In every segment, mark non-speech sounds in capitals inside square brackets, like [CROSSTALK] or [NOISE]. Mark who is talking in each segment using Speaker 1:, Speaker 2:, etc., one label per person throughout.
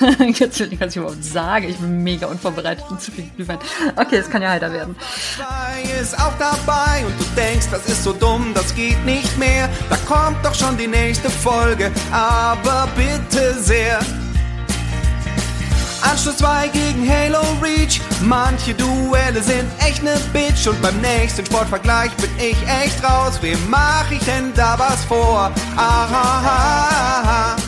Speaker 1: [LAUGHS] Jetzt will ich, was ich überhaupt sage. Ich bin mega unvorbereitet und zu viel Glühwein. Okay, es kann ja heiter werden.
Speaker 2: ist auch dabei und du denkst, das ist so dumm, das geht nicht mehr. Da kommt doch schon die nächste Folge, aber bitte sehr. Anschluss 2 gegen Halo Reach. Manche Duelle sind echt ne Bitch. Und beim nächsten Sportvergleich bin ich echt raus. Wem mach ich denn da was vor? Aha. Ich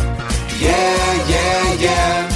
Speaker 2: yeah, yeah, yeah.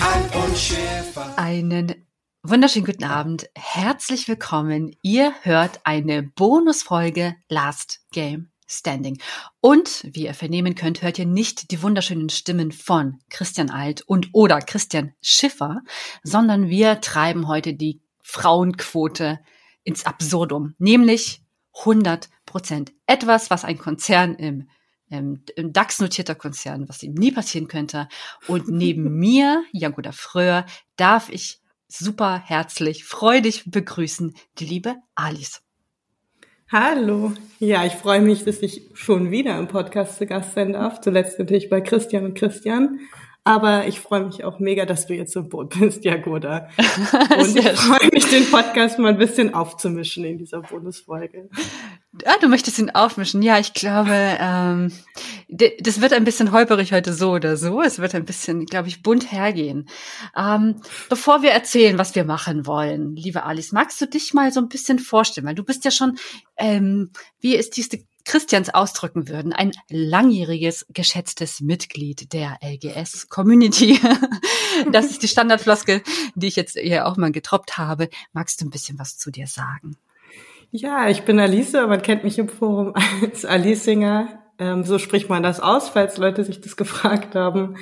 Speaker 2: Alf und Schäfer.
Speaker 1: Einen wunderschönen guten Abend. Herzlich willkommen. Ihr hört eine Bonusfolge Last Game Standing. Und wie ihr vernehmen könnt, hört ihr nicht die wunderschönen Stimmen von Christian Alt und oder Christian Schiffer, sondern wir treiben heute die Frauenquote ins Absurdum, nämlich 100 Prozent. Etwas, was ein Konzern im, im, im DAX notierter Konzern, was ihm nie passieren könnte. Und neben [LAUGHS] mir, Jagoda Fröhr, darf ich super herzlich, freudig begrüßen die liebe Alice.
Speaker 3: Hallo. Ja, ich freue mich, dass ich schon wieder im Podcast zu Gast sein darf. Zuletzt natürlich bei Christian und Christian. Aber ich freue mich auch mega, dass du jetzt im Boot bist, Jagoda. [LAUGHS] Und ich freue mich, den Podcast mal ein bisschen aufzumischen in dieser Bonusfolge.
Speaker 1: Ah, du möchtest ihn aufmischen. Ja, ich glaube, ähm, das wird ein bisschen holperig heute so oder so. Es wird ein bisschen, glaube ich, bunt hergehen. Ähm, bevor wir erzählen, was wir machen wollen, liebe Alice, magst du dich mal so ein bisschen vorstellen? Weil du bist ja schon, ähm, wie ist diese Christians ausdrücken würden, ein langjähriges, geschätztes Mitglied der LGS-Community. [LAUGHS] das ist die Standardfloskel, die ich jetzt hier auch mal getroppt habe. Magst du ein bisschen was zu dir sagen?
Speaker 3: Ja, ich bin Alice, man kennt mich im Forum als Alicinger. Ähm, so spricht man das aus, falls Leute sich das [LAUGHS] gefragt haben.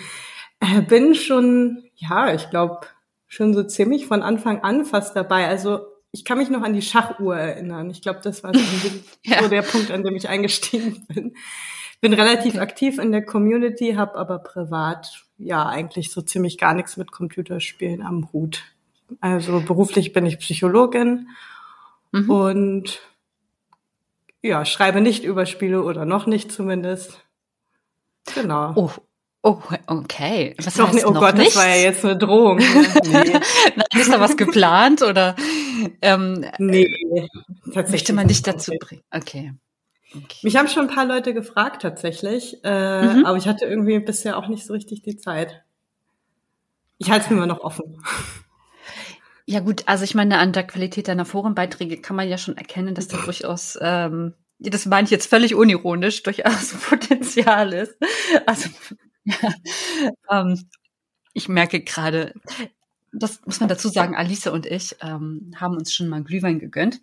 Speaker 3: Äh, bin schon, ja, ich glaube, schon so ziemlich von Anfang an fast dabei. Also ich kann mich noch an die Schachuhr erinnern. Ich glaube, das war so, [LAUGHS] ja. so, der Punkt, an dem ich eingestiegen bin. Bin relativ okay. aktiv in der Community, habe aber privat ja eigentlich so ziemlich gar nichts mit Computerspielen am Hut. Also beruflich bin ich Psychologin mhm. und ja, schreibe nicht über Spiele oder noch nicht zumindest. Genau.
Speaker 1: Oh, Oh, okay.
Speaker 3: Was noch, heißt, oh noch Gott, nichts? das war ja jetzt eine Drohung. [LAUGHS] nee.
Speaker 1: Nein, ist da was geplant oder?
Speaker 3: Ähm, nee,
Speaker 1: tatsächlich. Möchte man dich dazu bringen? Okay.
Speaker 3: okay. Mich haben schon ein paar Leute gefragt tatsächlich, äh, mhm. aber ich hatte irgendwie bisher auch nicht so richtig die Zeit. Ich halte es mir immer noch offen. [LAUGHS]
Speaker 1: Ja gut, also ich meine, an der Qualität deiner Forenbeiträge kann man ja schon erkennen, dass da durchaus ähm, das meine ich jetzt völlig unironisch, durchaus Potenzial ist. Also [LAUGHS] ähm, ich merke gerade, das muss man dazu sagen, Alice und ich ähm, haben uns schon mal Glühwein gegönnt.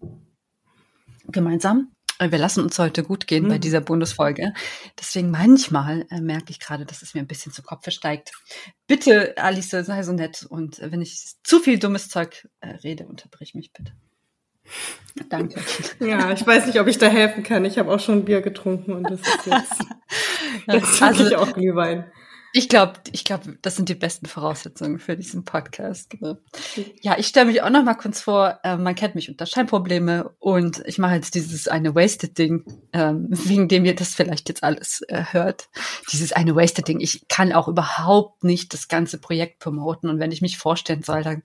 Speaker 1: Gemeinsam. Äh, wir lassen uns heute gut gehen mhm. bei dieser Bundesfolge. Deswegen manchmal äh, merke ich gerade, dass es mir ein bisschen zu Kopf steigt. Bitte, Alice, sei so nett. Und wenn ich zu viel dummes Zeug äh, rede, unterbrich mich bitte. Danke. [LAUGHS]
Speaker 3: Ja, ich weiß nicht, ob ich da helfen kann. Ich habe auch schon Bier getrunken und das ist jetzt, [LAUGHS] ist also, auch Glühwein.
Speaker 1: Ich glaube, ich glaube, das sind die besten Voraussetzungen für diesen Podcast. Genau. Ja, ich stelle mich auch noch mal kurz vor. Äh, man kennt mich unter Scheinprobleme und ich mache jetzt dieses eine Wasted Ding, ähm, wegen dem ihr das vielleicht jetzt alles äh, hört. Dieses eine Wasted Ding. Ich kann auch überhaupt nicht das ganze Projekt promoten und wenn ich mich vorstellen soll, dann,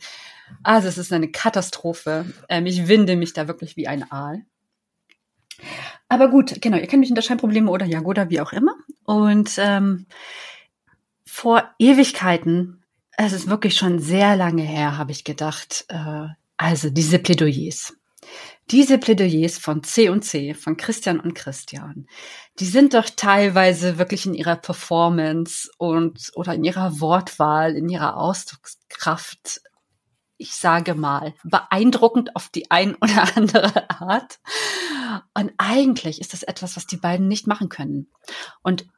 Speaker 1: also es ist eine Katastrophe. Ähm, ich winde mich da wirklich wie ein Aal. Aber gut, genau, ihr kennt mich unter Scheinprobleme oder Jagoda, wie auch immer. Und ähm, vor Ewigkeiten, es ist wirklich schon sehr lange her, habe ich gedacht, äh, also diese Plädoyers. Diese Plädoyers von C und C, von Christian und Christian, die sind doch teilweise wirklich in ihrer Performance und oder in ihrer Wortwahl, in ihrer Ausdruckskraft, ich sage mal, beeindruckend auf die ein oder andere Art. Und eigentlich ist das etwas, was die beiden nicht machen können. Und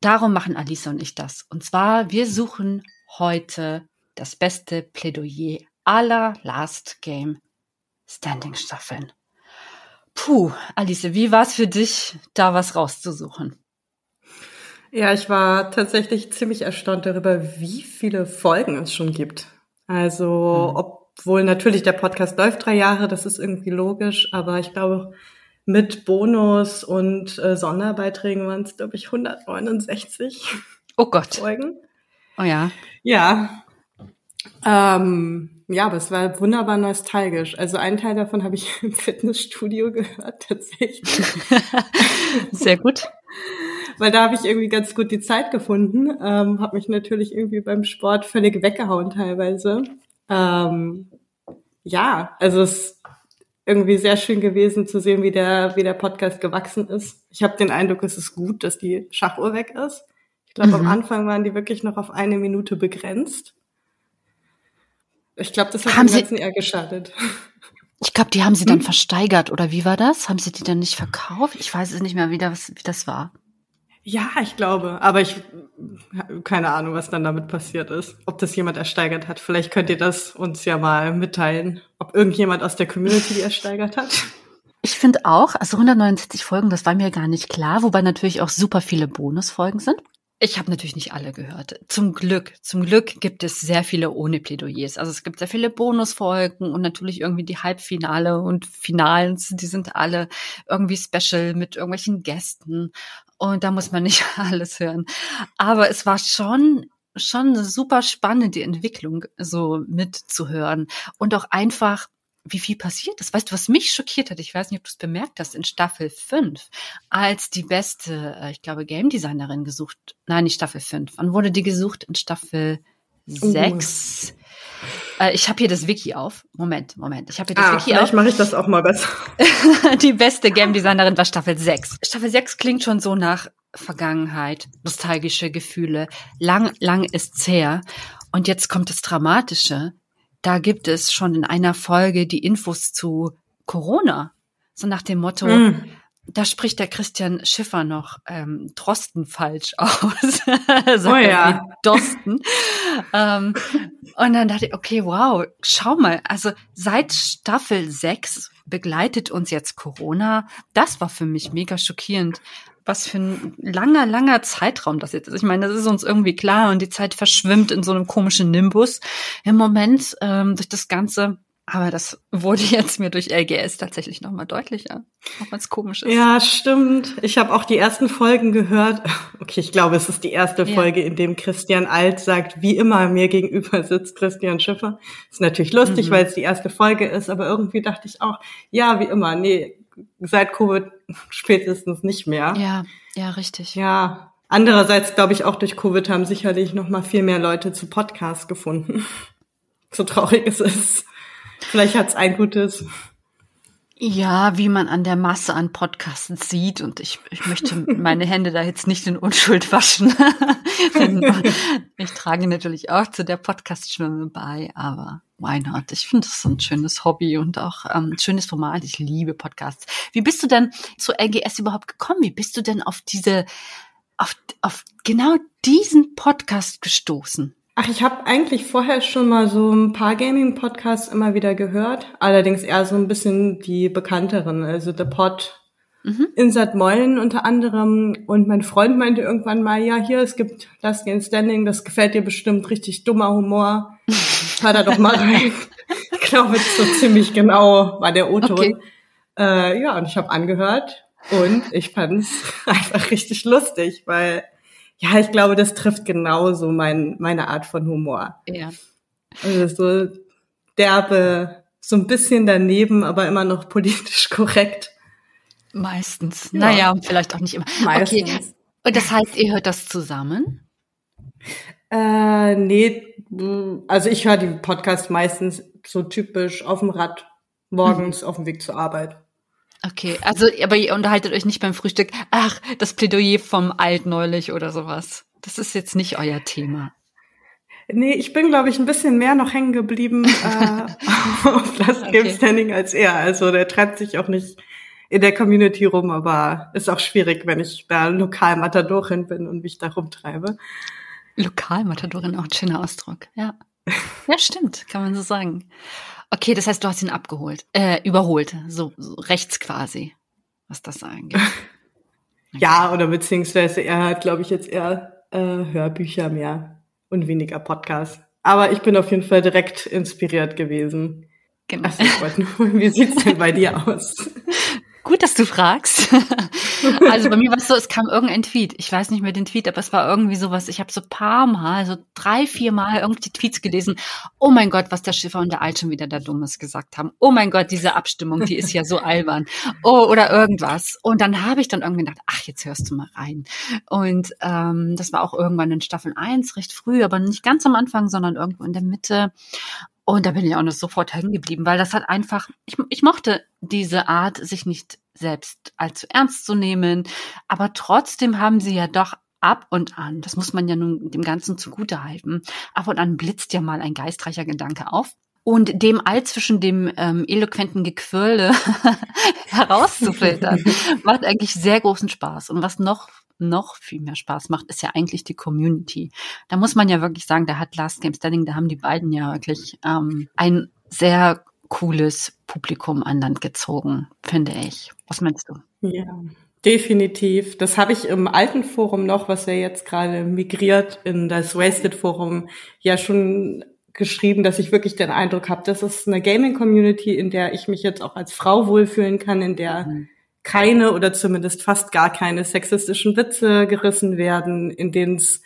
Speaker 1: Darum machen Alisa und ich das. Und zwar, wir suchen heute das beste Plädoyer aller Last Game Standing Staffeln. Puh, Alice, wie war es für dich, da was rauszusuchen?
Speaker 3: Ja, ich war tatsächlich ziemlich erstaunt darüber, wie viele Folgen es schon gibt. Also, mhm. obwohl natürlich der Podcast läuft drei Jahre, das ist irgendwie logisch, aber ich glaube, mit Bonus und äh, Sonderbeiträgen waren es, glaube ich, 169.
Speaker 1: Oh Gott.
Speaker 3: Folgen.
Speaker 1: Oh ja.
Speaker 3: Ja. Ähm, ja, aber es war wunderbar nostalgisch. Also einen Teil davon habe ich [LAUGHS] im Fitnessstudio gehört, tatsächlich. [LAUGHS]
Speaker 1: Sehr gut.
Speaker 3: Weil da habe ich irgendwie ganz gut die Zeit gefunden. Ähm, habe mich natürlich irgendwie beim Sport völlig weggehauen teilweise. Ähm, ja, also es irgendwie sehr schön gewesen zu sehen, wie der, wie der Podcast gewachsen ist. Ich habe den Eindruck, es ist gut, dass die Schachuhr weg ist. Ich glaube, mhm. am Anfang waren die wirklich noch auf eine Minute begrenzt. Ich glaube, das hat haben dem Ganzen eher geschadet. [LAUGHS]
Speaker 1: Ich glaube, die haben sie dann hm? versteigert, oder wie war das? Haben sie die dann nicht verkauft? Ich weiß es nicht mehr, wie das, wie das war.
Speaker 3: Ja, ich glaube. Aber ich keine Ahnung, was dann damit passiert ist. Ob das jemand ersteigert hat. Vielleicht könnt ihr das uns ja mal mitteilen, ob irgendjemand aus der Community die ersteigert hat.
Speaker 1: Ich finde auch, also 169 Folgen, das war mir gar nicht klar, wobei natürlich auch super viele Bonusfolgen sind. Ich habe natürlich nicht alle gehört. Zum Glück, zum Glück gibt es sehr viele ohne Plädoyers. Also es gibt sehr viele Bonusfolgen und natürlich irgendwie die Halbfinale und Finals, die sind alle irgendwie special mit irgendwelchen Gästen und da muss man nicht [LAUGHS] alles hören. Aber es war schon schon eine super spannende Entwicklung so mitzuhören und auch einfach wie viel passiert ist. Weißt du, was mich schockiert hat? Ich weiß nicht, ob du es bemerkt hast, in Staffel 5, als die beste, äh, ich glaube, Game Designerin gesucht, nein, nicht Staffel 5. Wann wurde die gesucht? In Staffel 6. Äh, ich habe hier das Wiki auf. Moment, Moment. Ich habe hier das ah, Wiki
Speaker 3: vielleicht auf. Vielleicht mache ich das auch mal besser. [LAUGHS]
Speaker 1: die beste Game Designerin war Staffel 6. Staffel 6 klingt schon so nach Vergangenheit, nostalgische Gefühle. Lang, lang ist's her. Und jetzt kommt das Dramatische da gibt es schon in einer Folge die Infos zu Corona. So nach dem Motto, mm. Da spricht der Christian Schiffer noch ähm, Drosten falsch [LAUGHS] aus.
Speaker 3: oh ja.
Speaker 1: Dosten. ähm, und dann dachte ich, okay, wow, schau mal, also seit Staffel 6 begleitet uns jetzt Corona. Das war für mich mega schockierend was für ein langer, langer Zeitraum das jetzt ist. Ich meine, das ist uns irgendwie klar und die Zeit verschwimmt in so einem komischen Nimbus im Moment ähm, durch das Ganze. Aber das wurde [LAUGHS] jetzt mir durch LGS tatsächlich nochmal deutlicher, auch wenn es komisch ist.
Speaker 3: Ja, stimmt. Ich habe auch die ersten Folgen gehört. [LAUGHS] Okay, ich glaube, es ist die erste ja. Folge, in dem Christian Alt sagt, wie immer mir gegenüber sitzt Christian Schiffer. Ist natürlich lustig, mhm. weil es die erste Folge ist, aber irgendwie dachte ich auch, ja, wie immer, nee, seit Covid [LAUGHS] spätestens nicht mehr.
Speaker 1: Ja, ja, richtig.
Speaker 3: Ja. Andererseits glaube ich auch durch Covid haben sicherlich noch mal viel mehr Leute zu Podcasts gefunden. so traurig es ist. Vielleicht hat es ein gutes.
Speaker 1: Ja, wie man an der Masse an Podcasts sieht und ich, ich möchte [LAUGHS] meine Hände da jetzt nicht in Unschuld waschen. [LAUGHS] ich trage natürlich auch zu der Podcast-Schwimme bei, aber why not? Ich finde das so ein schönes Hobby und auch ähm, ein schönes Format. Ich liebe Podcasts. Wie bist du denn zu LGS überhaupt gekommen? Wie bist du denn auf diese, auf, auf genau diesen Podcast gestoßen?
Speaker 3: Ach, ich habe eigentlich vorher schon mal so ein paar Gaming-Podcasts immer wieder gehört, allerdings eher so ein bisschen die bekannteren, also The Pod, mhm. Insert Meulen unter anderem. Und mein Freund meinte irgendwann mal, ja, hier, es gibt Last Game Standing, das gefällt dir bestimmt, richtig dummer Humor. [LAUGHS] Hör da doch mal rein. ich glaube, so ziemlich genau war der O-Ton. Okay. Äh, ja, und ich habe angehört und ich fand es [LAUGHS] einfach richtig lustig, weil ja, ich glaube, das trifft genauso mein, meine Art von Humor.
Speaker 1: Ja.
Speaker 3: Also so derbe, so ein bisschen daneben, aber immer noch politisch [LAUGHS] korrekt.
Speaker 1: Meistens. Ja. Naja, vielleicht auch nicht immer. Meistens. Okay. Und das heißt, ihr hört das zusammen?
Speaker 3: Äh, nee, also ich höre die Podcast meistens so typisch auf dem Rad morgens mhm. auf dem Weg zur Arbeit.
Speaker 1: Okay, also aber ihr unterhaltet euch nicht beim Frühstück. Ach, das Plädoyer vom Alt neulich oder sowas. Das ist jetzt nicht euer Thema.
Speaker 3: Nee, ich bin, glaube ich, ein bisschen mehr noch hängen geblieben äh, [LAUGHS] auf das okay. Game Standing als er. Also der treibt sich auch nicht in der Community rum, aber ist auch schwierig, wenn ich da lokal Matadorin bin und mich da rumtreibe.
Speaker 1: Lokalmatadorin, auch ein schöner Ausdruck, ja. [LAUGHS] Ja, stimmt, kann man so sagen. Okay, das heißt, du hast ihn abgeholt, äh, überholt, so, so rechts quasi, was das angeht. [LAUGHS]
Speaker 3: Okay. Ja, oder beziehungsweise er hat, glaube ich, jetzt eher äh, Hörbücher mehr und weniger Podcasts. Aber ich bin auf jeden Fall direkt inspiriert gewesen. Genau. Also [LAUGHS] wie sieht's denn bei dir aus? [LAUGHS]
Speaker 1: Gut, dass du fragst. [LAUGHS] also bei mir war es so, es kam irgendein Tweet. Ich weiß nicht mehr den Tweet, aber es war irgendwie sowas. Ich habe so paar Mal, so drei, vier Mal irgendwie Tweets gelesen. Oh mein Gott, was der Schiffer und der Alt schon wieder da Dummes gesagt haben. Oh mein Gott, diese Abstimmung, die ist ja so albern. Oh, oder irgendwas. Und dann habe ich dann irgendwie gedacht, ach, jetzt hörst du mal rein. Und ähm, das war auch irgendwann in Staffel 1, recht früh, aber nicht ganz am Anfang, sondern irgendwo in der Mitte. Und da bin ich auch noch sofort hängen geblieben, weil das hat einfach, ich, ich mochte diese Art, sich nicht selbst allzu ernst zu nehmen, aber trotzdem haben sie ja doch ab und an, das muss man ja nun dem Ganzen zugute halten, ab und an blitzt ja mal ein geistreicher Gedanke auf. Und dem all zwischen dem ähm, eloquenten Gequirle [LAUGHS] herauszufiltern, [LAUGHS] macht eigentlich sehr großen Spaß. Und was noch noch viel mehr Spaß macht, ist ja eigentlich die Community. Da muss man ja wirklich sagen, da hat Last Game Standing, da haben die beiden ja wirklich ähm, ein sehr cooles Publikum an Land gezogen, finde ich. Was meinst du?
Speaker 3: Ja, definitiv. Das habe ich im alten Forum noch, was ja jetzt gerade migriert in das Wasted Forum, ja schon geschrieben, dass ich wirklich den Eindruck habe, das ist eine Gaming-Community, in der ich mich jetzt auch als Frau wohlfühlen kann, in der mhm keine oder zumindest fast gar keine sexistischen Witze gerissen werden, in denen es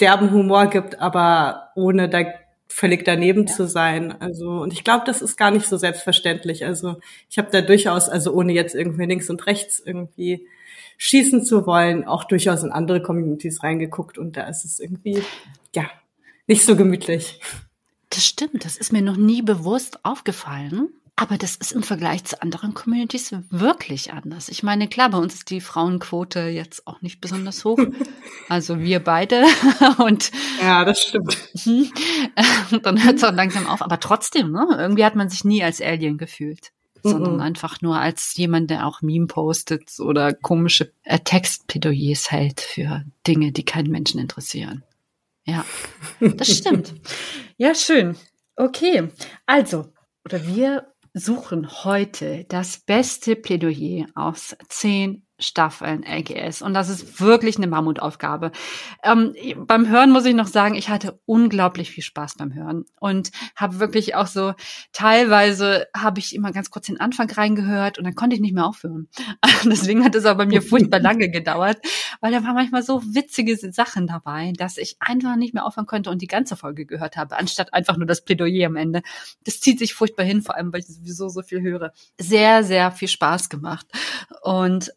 Speaker 3: derben Humor gibt, aber ohne da völlig daneben ja. zu sein. Also und ich glaube, das ist gar nicht so selbstverständlich. Also ich habe da durchaus, also ohne jetzt irgendwie links und rechts irgendwie schießen zu wollen, auch durchaus in andere Communities reingeguckt und da ist es irgendwie ja nicht so gemütlich.
Speaker 1: Das stimmt, das ist mir noch nie bewusst aufgefallen. Aber das ist im Vergleich zu anderen Communities wirklich anders. Ich meine, klar, bei uns ist die Frauenquote jetzt auch nicht besonders hoch. [LAUGHS] Also wir beide [LAUGHS] und
Speaker 3: ja, das stimmt. [LAUGHS]
Speaker 1: dann hört es auch langsam auf. Aber trotzdem, ne? irgendwie hat man sich nie als Alien gefühlt, sondern einfach nur als jemand, der auch Meme postet oder komische äh, Textplädoyers hält für Dinge, die keinen Menschen interessieren. Ja, das stimmt. ja, schön. Okay, also oder wir suchen heute das beste Plädoyer aus zehn Staffeln LGS. Und das ist wirklich eine Mammutaufgabe. Ähm, beim Hören muss ich noch sagen, ich hatte unglaublich viel Spaß beim Hören und habe wirklich auch so, teilweise habe ich immer ganz kurz den Anfang reingehört und dann konnte ich nicht mehr aufhören. [LAUGHS] Deswegen hat es auch bei mir furchtbar lange gedauert, weil da waren manchmal so witzige Sachen dabei, dass ich einfach nicht mehr aufhören konnte und die ganze Folge gehört habe, anstatt einfach nur das Plädoyer am Ende. Das zieht sich furchtbar hin, vor allem, weil ich sowieso so viel höre. Sehr, sehr viel Spaß gemacht. Und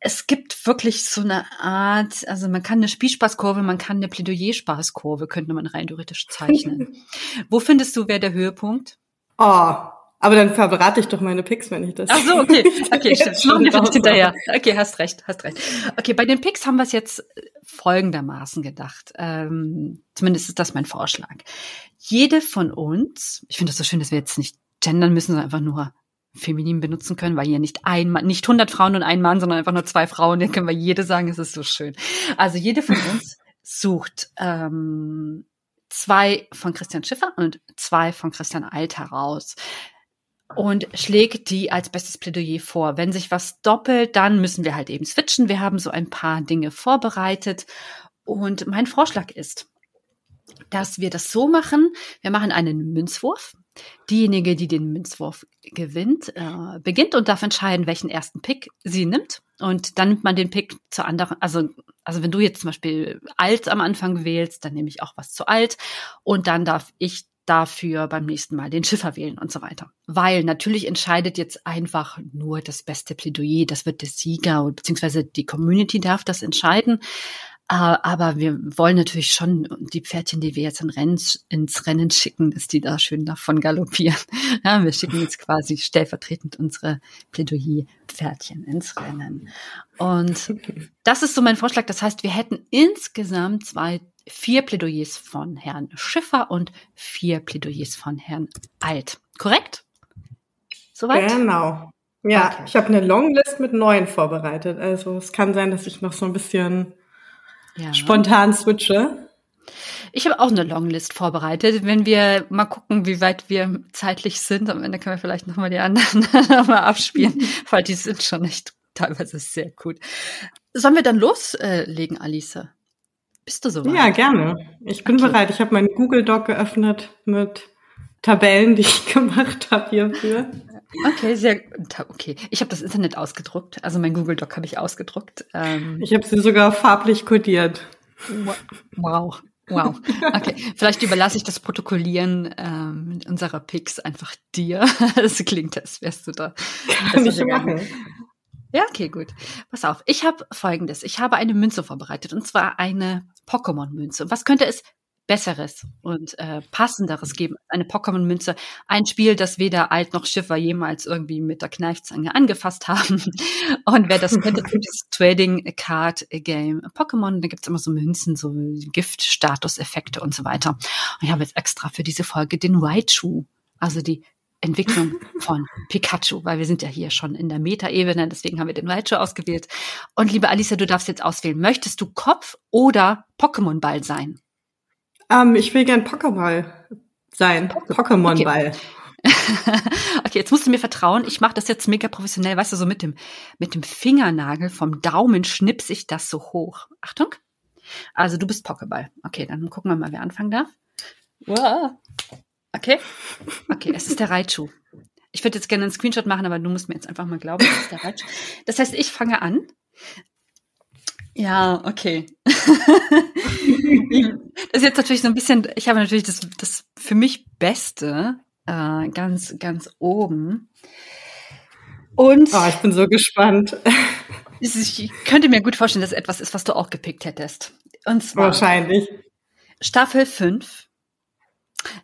Speaker 1: es gibt wirklich so eine Art, also man kann eine Spielspaßkurve, man kann eine Plädoyer-Spaßkurve, könnte man rein theoretisch zeichnen. [LAUGHS] Wo findest du, wäre der Höhepunkt?
Speaker 3: Oh, aber dann verbrate ich doch meine Picks, wenn ich das.
Speaker 1: Ach so, okay. Okay, [LAUGHS] stimmt. Wir das hinterher. Okay, hast recht, hast recht. Okay, bei den Picks haben wir es jetzt folgendermaßen gedacht. Ähm, zumindest ist das mein Vorschlag. Jede von uns, ich finde das so schön, dass wir jetzt nicht gendern müssen, sondern einfach nur feminin benutzen können, weil hier nicht ein Mann, nicht 100 Frauen und ein Mann, sondern einfach nur zwei Frauen, dann können wir jede sagen, es ist so schön. Also jede von [LAUGHS] uns sucht ähm, zwei von Christian Schiffer und zwei von Christian Alt heraus und schlägt die als bestes Plädoyer vor. Wenn sich was doppelt, dann müssen wir halt eben switchen. Wir haben so ein paar Dinge vorbereitet und mein Vorschlag ist, dass wir das so machen. Wir machen einen Münzwurf. Diejenige, die den Münzwurf gewinnt, äh, beginnt und darf entscheiden, welchen ersten Pick sie nimmt. Und dann nimmt man den Pick zu anderen, also, also wenn du jetzt zum Beispiel alt am Anfang wählst, dann nehme ich auch was zu alt. Und dann darf ich dafür beim nächsten Mal den Schiffer wählen und so weiter. Weil natürlich entscheidet jetzt einfach nur das beste Plädoyer, das wird der Sieger, beziehungsweise die Community darf das entscheiden. Äh, aber wir wollen natürlich schon die Pferdchen, die wir jetzt in Rennen, ins Rennen schicken, dass die da schön davon galoppieren. [LAUGHS] Ja, wir schicken jetzt quasi stellvertretend unsere Plädoyer-Pferdchen ins Rennen. Und das ist so mein Vorschlag. Das heißt, wir hätten insgesamt zwei, vier Plädoyers von Herrn Schiffer und vier Plädoyers von Herrn Alt. Korrekt?
Speaker 3: Soweit? Genau. Ja, okay. ich habe eine Longlist mit neun vorbereitet. Also es kann sein, dass ich noch so ein bisschen ja. spontan switche.
Speaker 1: Ich habe auch eine Longlist vorbereitet. Wenn wir mal gucken, wie weit wir zeitlich sind, am Ende können wir vielleicht nochmal die anderen [LAUGHS] nochmal abspielen, [LAUGHS] weil die sind schon echt teilweise sehr gut. Sollen wir dann loslegen, Alice? Bist du soweit?
Speaker 3: Ja, gerne. Ich bin okay. bereit. Ich habe meinen Google Doc geöffnet mit Tabellen, die ich [LAUGHS] gemacht habe hierfür.
Speaker 1: Okay, sehr okay. Ich habe das Internet ausgedruckt, also mein Google Doc habe ich ausgedruckt.
Speaker 3: Ähm, ich habe sie sogar farblich kodiert.
Speaker 1: Wow. Wow. Okay, vielleicht überlasse ich das Protokollieren ähm, unserer Picks einfach dir. [LAUGHS] Es klingt, als wärst du da.
Speaker 3: Kann ich machen.
Speaker 1: Ja, okay, gut. Pass auf. Ich habe folgendes. Ich habe eine Münze vorbereitet und zwar eine Pokémon-Münze. Was könnte es Besseres und äh, Passenderes geben eine Pokémon-Münze. Ein Spiel, das weder Alt noch Schiffer jemals irgendwie mit der Kneifzange angefasst haben. [LAUGHS] Und wer das könnte, tut das Trading Card Game Pokémon. Da gibt's immer so Münzen, so Gift-Status-Effekte und so weiter. Und ich habe jetzt extra für diese Folge den Raichu, also die Entwicklung [LAUGHS] von Pikachu, weil wir sind ja hier schon in der Meta-Ebene, deswegen haben wir den Raichu ausgewählt. Und liebe Alicia, du darfst jetzt auswählen. Möchtest du Kopf oder Pokémon-Ball sein?
Speaker 3: Ähm, ich will gern Pokémon sein. Pokémon-Ball.
Speaker 1: Okay. [LAUGHS] okay, jetzt musst du mir vertrauen. Ich mache das jetzt mega professionell. Weißt du, so mit dem, mit dem Fingernagel vom Daumen schnips ich das so hoch. Achtung. Also du bist Pokéball. Okay, dann gucken wir mal, wer anfangen darf. Wow. Okay. Okay, es ist der Raichu. Ich würde jetzt gerne einen Screenshot machen, aber du musst mir jetzt einfach mal glauben, es ist der Raichu. Das heißt, ich fange an. Ja, okay. [LAUGHS] ist jetzt natürlich so ein bisschen, ich habe natürlich das, das für mich Beste äh, ganz, ganz oben.
Speaker 3: Und oh, ich bin so gespannt. [LAUGHS]
Speaker 1: Ich könnte mir gut vorstellen, dass es etwas ist, was du auch gepickt hättest. Und zwar
Speaker 3: Wahrscheinlich.
Speaker 1: Staffel 5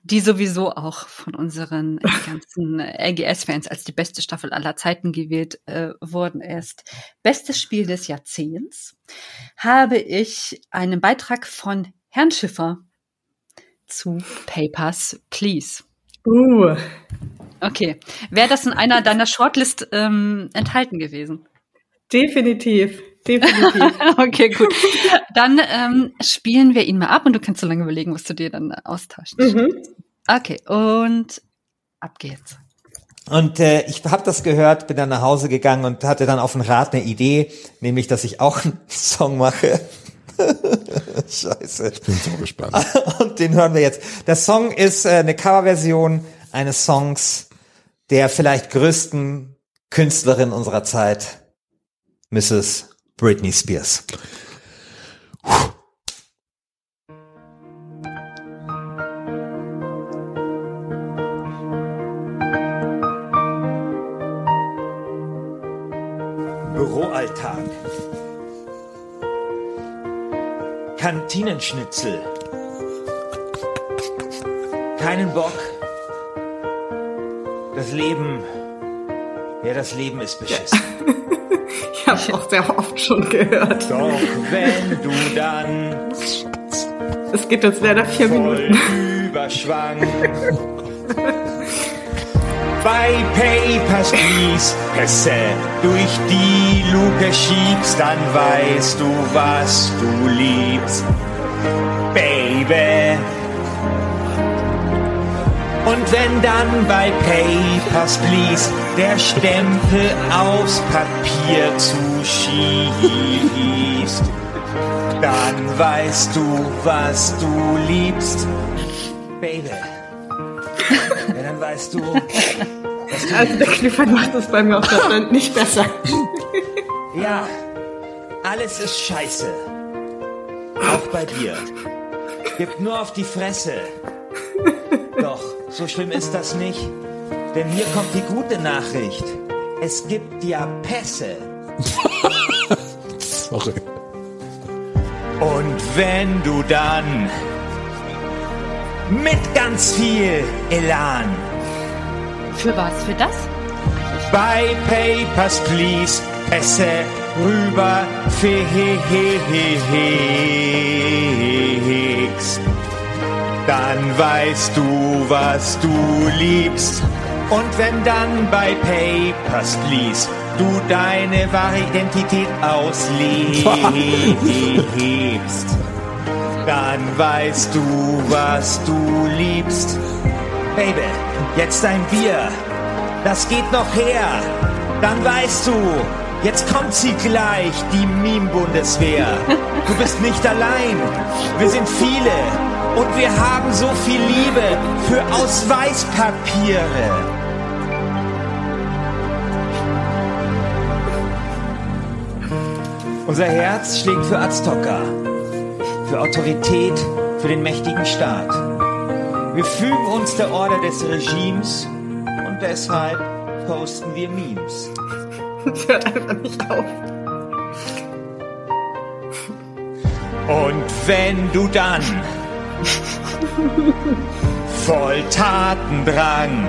Speaker 1: die sowieso auch von unseren [LAUGHS] ganzen LGS-Fans als die beste Staffel aller Zeiten gewählt äh, worden ist. Bestes Spiel des Jahrzehnts habe ich einen Beitrag von Herrn Schiffer zu Papers, Please.
Speaker 3: Uh.
Speaker 1: Okay. Wäre das in einer deiner Shortlist ähm, enthalten gewesen?
Speaker 3: Definitiv. Definitiv. [LAUGHS]
Speaker 1: okay, gut. Dann ähm, spielen wir ihn mal ab und du kannst so lange überlegen, was du dir dann austauschen mhm. Okay, und ab geht's.
Speaker 4: Und äh, ich habe das gehört, bin dann nach Hause gegangen und hatte dann auf den Rat eine Idee, nämlich, dass ich auch einen [LAUGHS] Song mache. [LAUGHS] Scheiße.
Speaker 5: Ich bin so gespannt. [LAUGHS]
Speaker 4: Und den hören wir jetzt. Der Song ist äh, eine Coverversion eines Songs der vielleicht größten Künstlerin unserer Zeit, Mrs. Britney Spears. Büroalltag. Kantinenschnitzel. Keinen Bock. Das Leben. Ja, das Leben ist beschissen. [LAUGHS]
Speaker 3: Ich habe auch sehr oft schon gehört.
Speaker 4: Doch wenn du dann.
Speaker 3: Es geht jetzt leider vier Minuten.
Speaker 4: Überschwang. Bei Papers, Please Pässe durch die Luke schiebst, dann weißt du, was du liebst. Und wenn dann bei Papers, Please der Stempel aufs Papier zuschießt, dann weißt du, was du liebst. Baby. Ja, dann weißt du.
Speaker 3: Was du also der Clifford macht das bei mir auf der Land nicht besser.
Speaker 4: Ja, alles ist scheiße. Auch bei dir. Gib nur auf die Fresse. Doch, so schlimm ist das nicht. Denn hier kommt die gute Nachricht. Es gibt ja Pässe.
Speaker 5: Sorry.
Speaker 4: Und wenn du dann mit ganz viel Elan.
Speaker 1: Für was? Für das?
Speaker 4: Bei Papers, Please Pässe rüber fegst. Dann weißt du, was du liebst. Und wenn dann bei Papers, Please du deine wahre Identität auslebst,
Speaker 6: dann weißt du, was du liebst. Baby, jetzt ein Bier, das geht noch her. Dann weißt du, jetzt kommt sie gleich, die Meme-Bundeswehr. Du bist nicht allein, wir sind viele und wir haben so viel Liebe für Ausweispapiere. Unser Herz schlägt für Aztoka, für Autorität, für den mächtigen Staat. Wir fügen uns der Order des Regimes und deshalb posten wir Memes.
Speaker 3: Es [LAUGHS] hört einfach nicht auf.
Speaker 6: Und wenn du dann [LAUGHS] voll Tatendrang.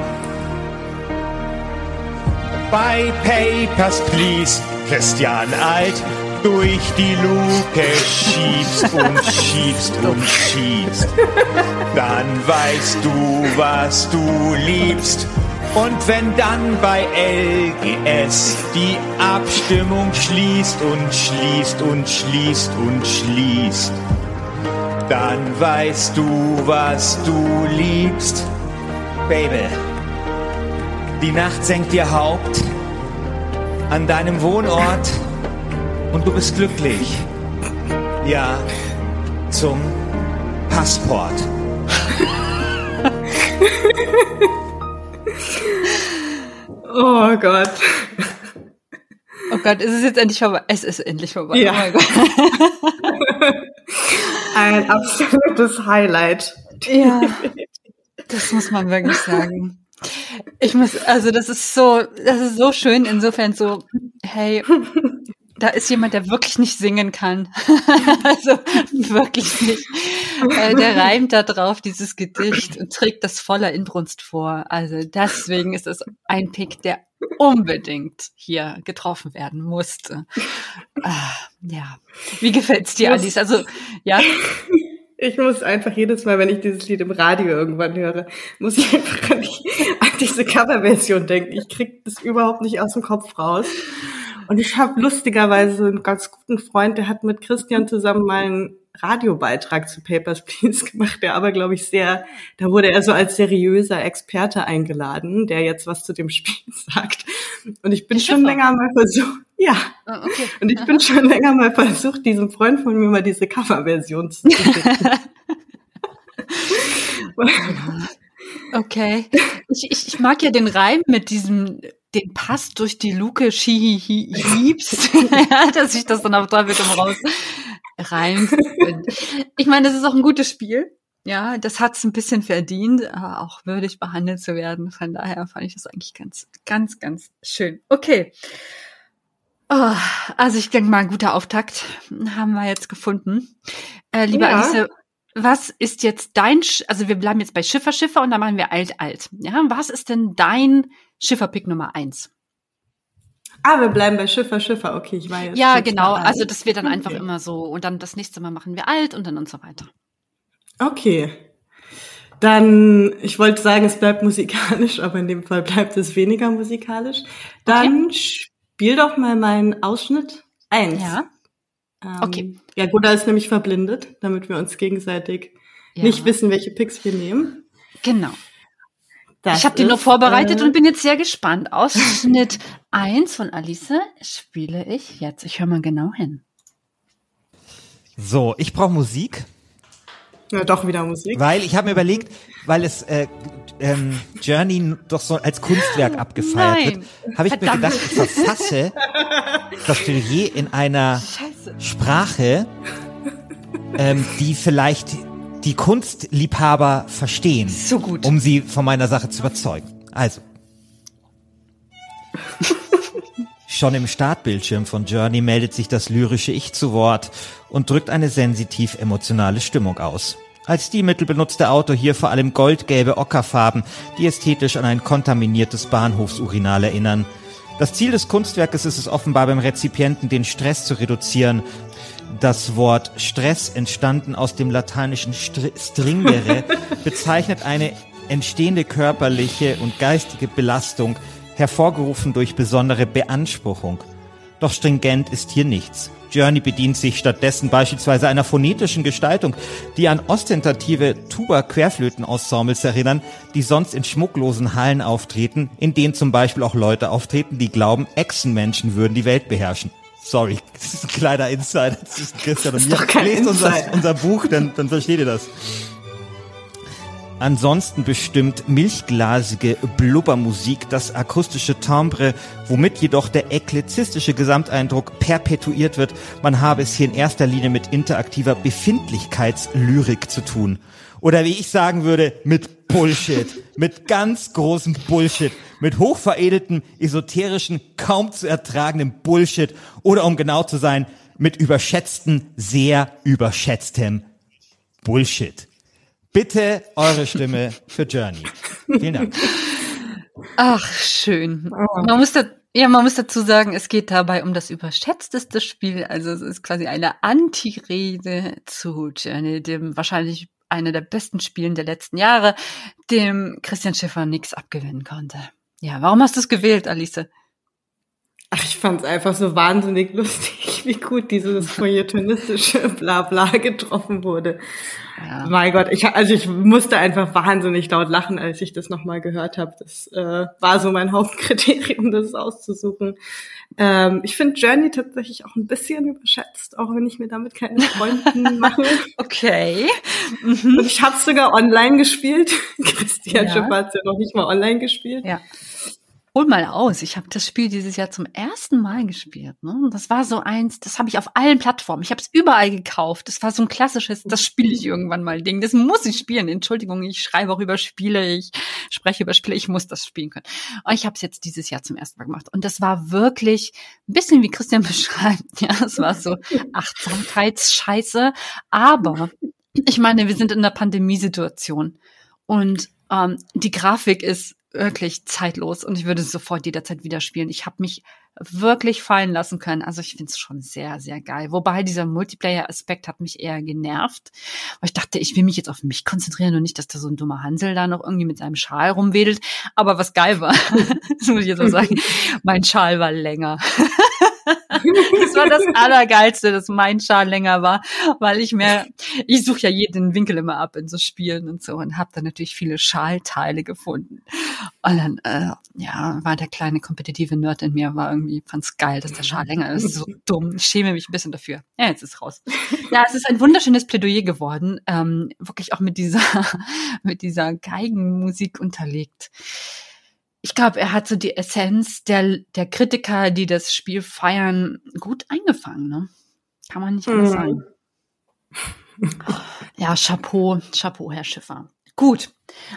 Speaker 6: Bei Papers, Please. Christian Alt durch die Luke schiebst und schiebst und schiebst, dann weißt du, was du liebst. Und wenn dann bei LGS die Abstimmung schließt und schließt und schließt und schließt, dann weißt du, was du liebst. Baby, die Nacht senkt ihr Haupt an deinem Wohnort und du bist glücklich. Ja, zum Passport. [LAUGHS]
Speaker 3: Oh Gott.
Speaker 1: Oh Gott, ist es jetzt endlich vorbei? Es ist endlich vorbei.
Speaker 3: Ja.
Speaker 1: Oh mein Gott. [LAUGHS]
Speaker 3: Ein absolutes Highlight.
Speaker 1: Ja, [LAUGHS] das muss man wirklich sagen. Ich muss, also das ist so, das ist so schön insofern so, hey, da ist jemand, der wirklich nicht singen kann. [LAUGHS] also wirklich nicht. Äh, der reimt da drauf dieses Gedicht und trägt das voller Inbrunst vor. Also deswegen ist es ein Pick, der unbedingt hier getroffen werden musste. Ah, ja. Wie gefällt's dir, Alice? Also, ja. [LAUGHS]
Speaker 3: Ich muss einfach jedes Mal, wenn ich dieses Lied im Radio irgendwann höre, muss ich einfach an, die, an diese Coverversion denken. Ich krieg das überhaupt nicht aus dem Kopf raus. Und ich habe lustigerweise einen ganz guten Freund, der hat mit Christian zusammen mal einen Radiobeitrag zu Papers, [LAUGHS] Please gemacht, der aber, glaube ich, sehr, da wurde er so als seriöser Experte eingeladen, der jetzt was zu dem Spiel [LAUGHS] sagt. Und ich bin
Speaker 1: Der
Speaker 3: schon länger mal versucht, ja.
Speaker 1: Ah, Okay.
Speaker 3: Und ich bin schon länger mal versucht, diesem Freund von mir mal diese Coverversion zu schicken. [LAUGHS]
Speaker 1: Okay. Ich, ich, ich mag ja den Reim mit diesem, den Pass durch die Luke schiebst, [LAUGHS] ja, dass ich das dann auf Teufel komm raus reimt. Ich meine, das ist auch ein gutes Spiel. Ja, das hat es ein bisschen verdient, auch würdig behandelt zu werden. Von daher fand ich das eigentlich ganz, ganz, ganz schön. Okay. Oh, also ich denke mal, ein guter Auftakt haben wir jetzt gefunden. Äh, liebe
Speaker 3: Ja.
Speaker 1: Alice, was ist jetzt dein, Sch also wir bleiben jetzt bei Schiffer, Schiffer und dann machen wir alt, alt. Ja, was ist denn dein Schifferpick Nummer eins?
Speaker 3: ah, wir bleiben bei Schiffer, Schiffer. Okay, ich war jetzt.
Speaker 1: Ja, genau. Also das wird dann einfach
Speaker 3: Okay.
Speaker 1: immer so und dann das nächste Mal machen wir alt und dann und so weiter.
Speaker 3: Okay. Dann, ich wollte sagen, es bleibt musikalisch, aber in dem Fall bleibt es weniger musikalisch. Dann spiel doch mal meinen Ausschnitt eins.
Speaker 1: Ja.
Speaker 3: Ähm,
Speaker 1: okay.
Speaker 3: Ja, Gunnar ist nämlich verblindet, damit wir uns gegenseitig
Speaker 1: ja.
Speaker 3: nicht wissen, welche Picks wir nehmen.
Speaker 1: Genau.
Speaker 3: Das
Speaker 1: ich habe die nur vorbereitet
Speaker 3: äh,
Speaker 1: und bin jetzt sehr gespannt. Ausschnitt [LAUGHS] eins von Alice spiele ich jetzt. Ich höre mal genau hin.
Speaker 4: So, ich brauche Musik,
Speaker 3: Ja, doch wieder Musik.
Speaker 4: weil ich habe mir überlegt, weil es äh, ähm, Journey doch so als Kunstwerk abgefeiert
Speaker 1: Nein.
Speaker 4: wird, habe ich mir
Speaker 1: Verdammt.
Speaker 4: gedacht, ich verfasse das Plädoyer in einer
Speaker 1: Scheiße.
Speaker 4: Sprache, ähm, die vielleicht die Kunstliebhaber verstehen,
Speaker 1: So gut.
Speaker 4: um sie von meiner Sache zu überzeugen. Also. [LAUGHS] Schon im Startbildschirm von Journey meldet sich das lyrische Ich zu Wort und drückt eine sensitiv emotionale Stimmung aus. Als Stilmittel benutzt der Autor hier vor allem goldgelbe Ockerfarben, die ästhetisch an ein kontaminiertes Bahnhofsurinal erinnern. Das Ziel des Kunstwerkes ist es offenbar beim Rezipienten, den Stress zu reduzieren. Das Wort Stress, entstanden aus dem lateinischen Str stringere, [LAUGHS] bezeichnet eine entstehende körperliche und geistige Belastung, hervorgerufen durch besondere Beanspruchung. Doch stringent ist hier nichts. Journey bedient sich stattdessen beispielsweise einer phonetischen Gestaltung, die an ostentative Tuba-Querflöten-Ensembles erinnern, die sonst in schmucklosen Hallen auftreten, in denen zum Beispiel auch Leute auftreten, die glauben, Echsenmenschen würden die Welt beherrschen. Sorry, [LAUGHS] das ist ein kleiner Insider. Ist Christian und mir. Lest unser, unser Buch, dann, dann versteht ihr das. Ansonsten bestimmt milchglasige Blubbermusik das akustische Timbre, womit jedoch der eklezistische Gesamteindruck perpetuiert wird, man habe es hier in erster Linie mit interaktiver Befindlichkeitslyrik zu tun. Oder wie ich sagen würde, mit Bullshit. mit ganz großem Bullshit. Mit hochveredeltem, esoterischen, kaum zu ertragendem Bullshit. Oder um genau zu sein, mit überschätzten, sehr überschätztem Bullshit. Bitte eure Stimme für Journey. Vielen Dank.
Speaker 1: Ach, schön. Man muss da, ja, man muss dazu sagen, es geht dabei um das überschätzteste Spiel. Also es ist quasi eine Anti-Rede zu Journey, dem wahrscheinlich einer der besten Spielen der letzten Jahre, dem Christian Schiffer nichts abgewinnen konnte. Ja, warum hast du es gewählt, Alice?
Speaker 3: Ach, ich fand es einfach so wahnsinnig lustig, [LAUGHS] wie gut dieses feuilletonistische [LAUGHS] Blabla getroffen wurde. Ja. Mein Gott, ich, also ich musste einfach wahnsinnig laut lachen, als ich das nochmal gehört habe. Das äh, war so mein [LAUGHS] Hauptkriterium, das auszusuchen. Ähm, ich finde Journey tatsächlich auch ein bisschen überschätzt, auch wenn ich mir damit keine Freunde mache.
Speaker 1: Okay.
Speaker 3: Mhm. Und ich habe sogar online gespielt. Christian ja. Schiffer hat ja noch nicht mal online gespielt.
Speaker 1: Ja. Hol mal aus. Ich habe das Spiel dieses Jahr zum ersten Mal gespielt. Ne? Das war so eins, das habe ich auf allen Plattformen. Ich habe es überall gekauft. Das war so ein klassisches, das spiele ich irgendwann mal Ding. Das muss ich spielen. Entschuldigung, ich schreibe auch über Spiele, ich spreche über Spiele, ich muss das spielen können. Und ich habe es jetzt dieses Jahr zum ersten Mal gemacht. Und das war wirklich ein bisschen wie Christian [LAUGHS] beschreibt. Ja, es war so Achtsamkeitsscheiße. Aber ich meine, wir sind in einer Pandemiesituation. Und ähm, die Grafik ist wirklich zeitlos und ich würde es sofort jederzeit wieder spielen. Ich habe mich wirklich fallen lassen können. Also ich finde es schon sehr, sehr geil. Wobei dieser Multiplayer-Aspekt hat mich eher genervt. Weil ich dachte, ich will mich jetzt auf mich konzentrieren und nicht, dass da so ein dummer Hansel da noch irgendwie mit seinem Schal rumwedelt. Aber was geil war, [LAUGHS] das muss ich jetzt mal sagen, [LAUGHS] mein Schal war länger. Das war das Allergeilste, dass mein Schal länger war, weil ich mir, ich suche ja jeden Winkel immer ab in so Spielen und so und habe dann natürlich viele Schalteile gefunden. Und dann, äh, ja, war der kleine kompetitive Nerd in mir, war irgendwie, fand's geil, dass der Schal länger ist. So dumm. Ich schäme mich ein bisschen dafür. Ja, jetzt ist raus. Ja, es ist ein wunderschönes Plädoyer geworden. Ähm, wirklich auch mit dieser, [LAUGHS] mit dieser Geigenmusik unterlegt ich glaube, er hat so die Essenz der, der Kritiker, die das Spiel feiern, gut eingefangen. Ne? Kann man nicht anders mhm. sagen. Ja, Chapeau, Chapeau, Herr Schiffer. Gut,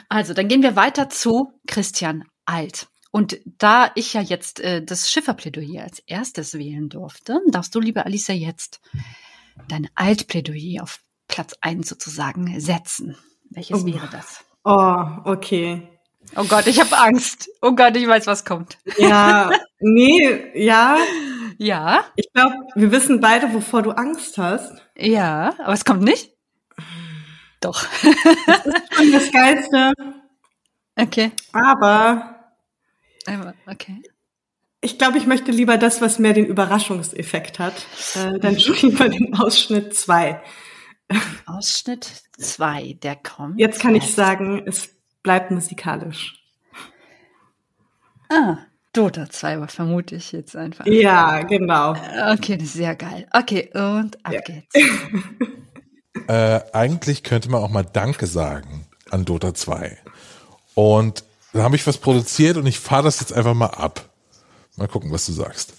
Speaker 1: also dann gehen wir weiter zu Christian Alt. Und da ich ja jetzt äh, das Schifferplädoyer als erstes wählen durfte, darfst du, liebe Alisa, jetzt dein Altplädoyer auf Platz 1 sozusagen setzen. Welches oh. wäre das?
Speaker 3: Oh, okay.
Speaker 1: Oh Gott, ich habe Angst. Oh Gott, ich weiß, was kommt.
Speaker 3: Ja, nee, ja.
Speaker 1: Ja.
Speaker 3: Ich glaube, wir wissen beide, wovor du Angst hast.
Speaker 1: Ja, aber es kommt nicht. Doch.
Speaker 3: Das ist schon das Geilste.
Speaker 1: Okay.
Speaker 3: Aber.
Speaker 1: Okay.
Speaker 3: Ich glaube, ich möchte lieber das, was mehr den Überraschungseffekt hat. Äh, dann spielen wir den Ausschnitt 2.
Speaker 1: Ausschnitt 2, der kommt.
Speaker 3: Jetzt kann ich sagen, es bleibt musikalisch.
Speaker 1: Ah, Dota 2 vermute ich jetzt einfach.
Speaker 3: Ja, genau.
Speaker 1: Okay, das ist sehr geil. Okay, und ab ja. geht's. [LAUGHS]
Speaker 5: äh, eigentlich könnte man auch mal Danke sagen an Dota 2. Und da habe ich was produziert und ich fahre das jetzt einfach mal ab. Mal gucken, was du sagst.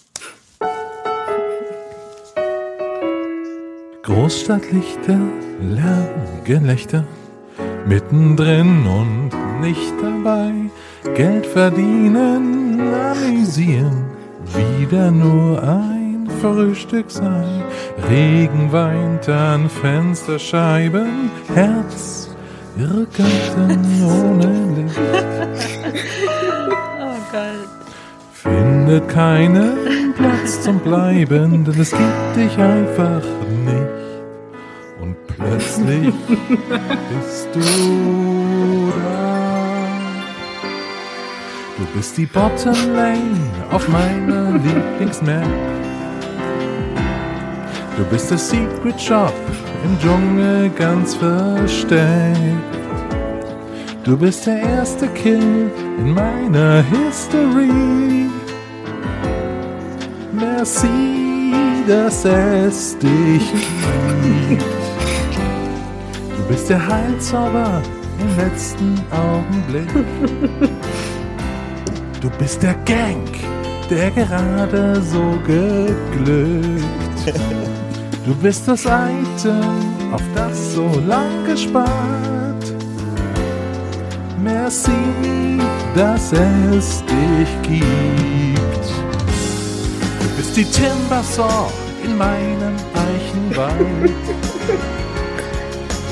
Speaker 5: Großstadtlichter, Lärm, Gelächter mittendrin und nicht dabei. Geld verdienen, amüsieren, wieder nur ein Frühstück sein. Regen weint an Fensterscheiben, Herz, ihre Garten ohne Licht.
Speaker 1: Oh Gott.
Speaker 5: Findet keinen Platz zum Bleiben, denn es gibt dich einfach nicht. Plötzlich [LAUGHS] bist du da. Du bist die Bottom Lane auf meiner [LAUGHS] Lieblingsmap. Du bist der Secret Shop im Dschungel ganz versteckt. Du bist der erste Kill in meiner History. Merci, dass es dich gibt. [LAUGHS] Du bist der Heilzauber im letzten Augenblick. [LAUGHS] Du bist der Gang, der gerade so geglückt. Du bist das Item, auf das so lang gespart. Merci, dass es dich gibt. Du bist die Timbersaw in meinem Eichenwald. [LAUGHS]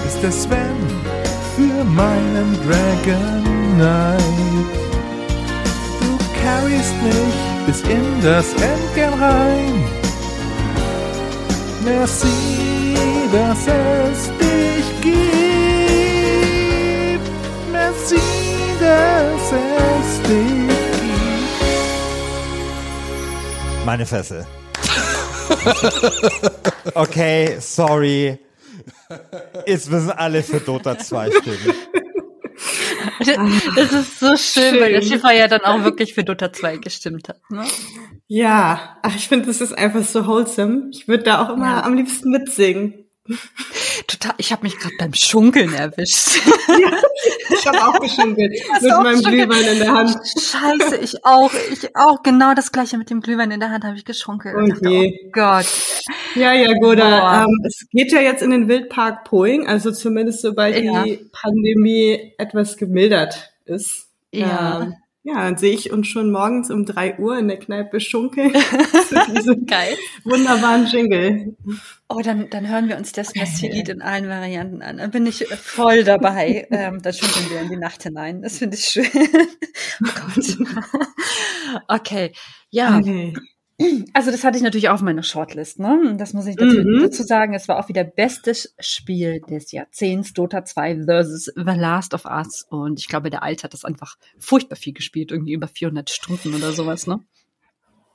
Speaker 5: Bist der Sven für meinen Dragon Knight. Du carryst mich bis in das Endgame rein. Merci, dass es dich gibt. Merci, dass es dich gibt.
Speaker 4: Meine Fresse. [LAUGHS] okay, sorry. Jetzt müssen alle für Dota 2 stimmen.
Speaker 1: Das ist so schön,
Speaker 3: Schön.
Speaker 1: weil der Schiffer ja dann auch wirklich für Dota 2 gestimmt hat. Ne?
Speaker 3: Ja, ach, ich finde, das ist einfach so wholesome. Ich würde da auch immer
Speaker 1: Ja.
Speaker 3: am liebsten mitsingen.
Speaker 1: Total, ich habe mich gerade beim Schunkeln erwischt. [LAUGHS]
Speaker 3: Ich habe auch geschunkelt mit
Speaker 1: auch
Speaker 3: meinem
Speaker 1: geschunkelt?
Speaker 3: Glühwein in der Hand.
Speaker 1: Scheiße, ich auch, ich auch. Genau das gleiche mit dem Glühwein in der Hand habe ich geschunkelt.
Speaker 3: Oh
Speaker 1: dachte,
Speaker 3: je.
Speaker 1: oh Gott.
Speaker 3: Ja, ja, Goda.
Speaker 1: Boah.
Speaker 3: Ähm, es geht ja jetzt in den Wildpark Poing, also zumindest sobald
Speaker 1: Ja.
Speaker 3: die Pandemie etwas gemildert ist.
Speaker 1: Ja.
Speaker 3: Ähm, ja, dann sehe ich uns schon morgens um drei Uhr in der Kneipe schunkeln. [LAUGHS]
Speaker 1: Geil.
Speaker 3: wunderbaren Jingle.
Speaker 1: Oh, dann, dann hören wir uns das Messi-Lied in allen Varianten an. Dann bin ich voll dabei. ähm, dann schunkeln wir in die Nacht hinein. Das finde ich schön. [LAUGHS] oh Gott. [LAUGHS] okay. Ja,
Speaker 3: Okay.
Speaker 1: Also das hatte ich natürlich auch auf meiner Shortlist. Ne? Das muss ich dazu,
Speaker 3: Mhm.
Speaker 1: dazu sagen. Es war auch wieder bestes Spiel des Jahrzehnts. Dota 2 versus The Last of Us. Und ich glaube, der Alt hat das einfach furchtbar viel gespielt. Irgendwie über 400 Stunden oder sowas. Ne?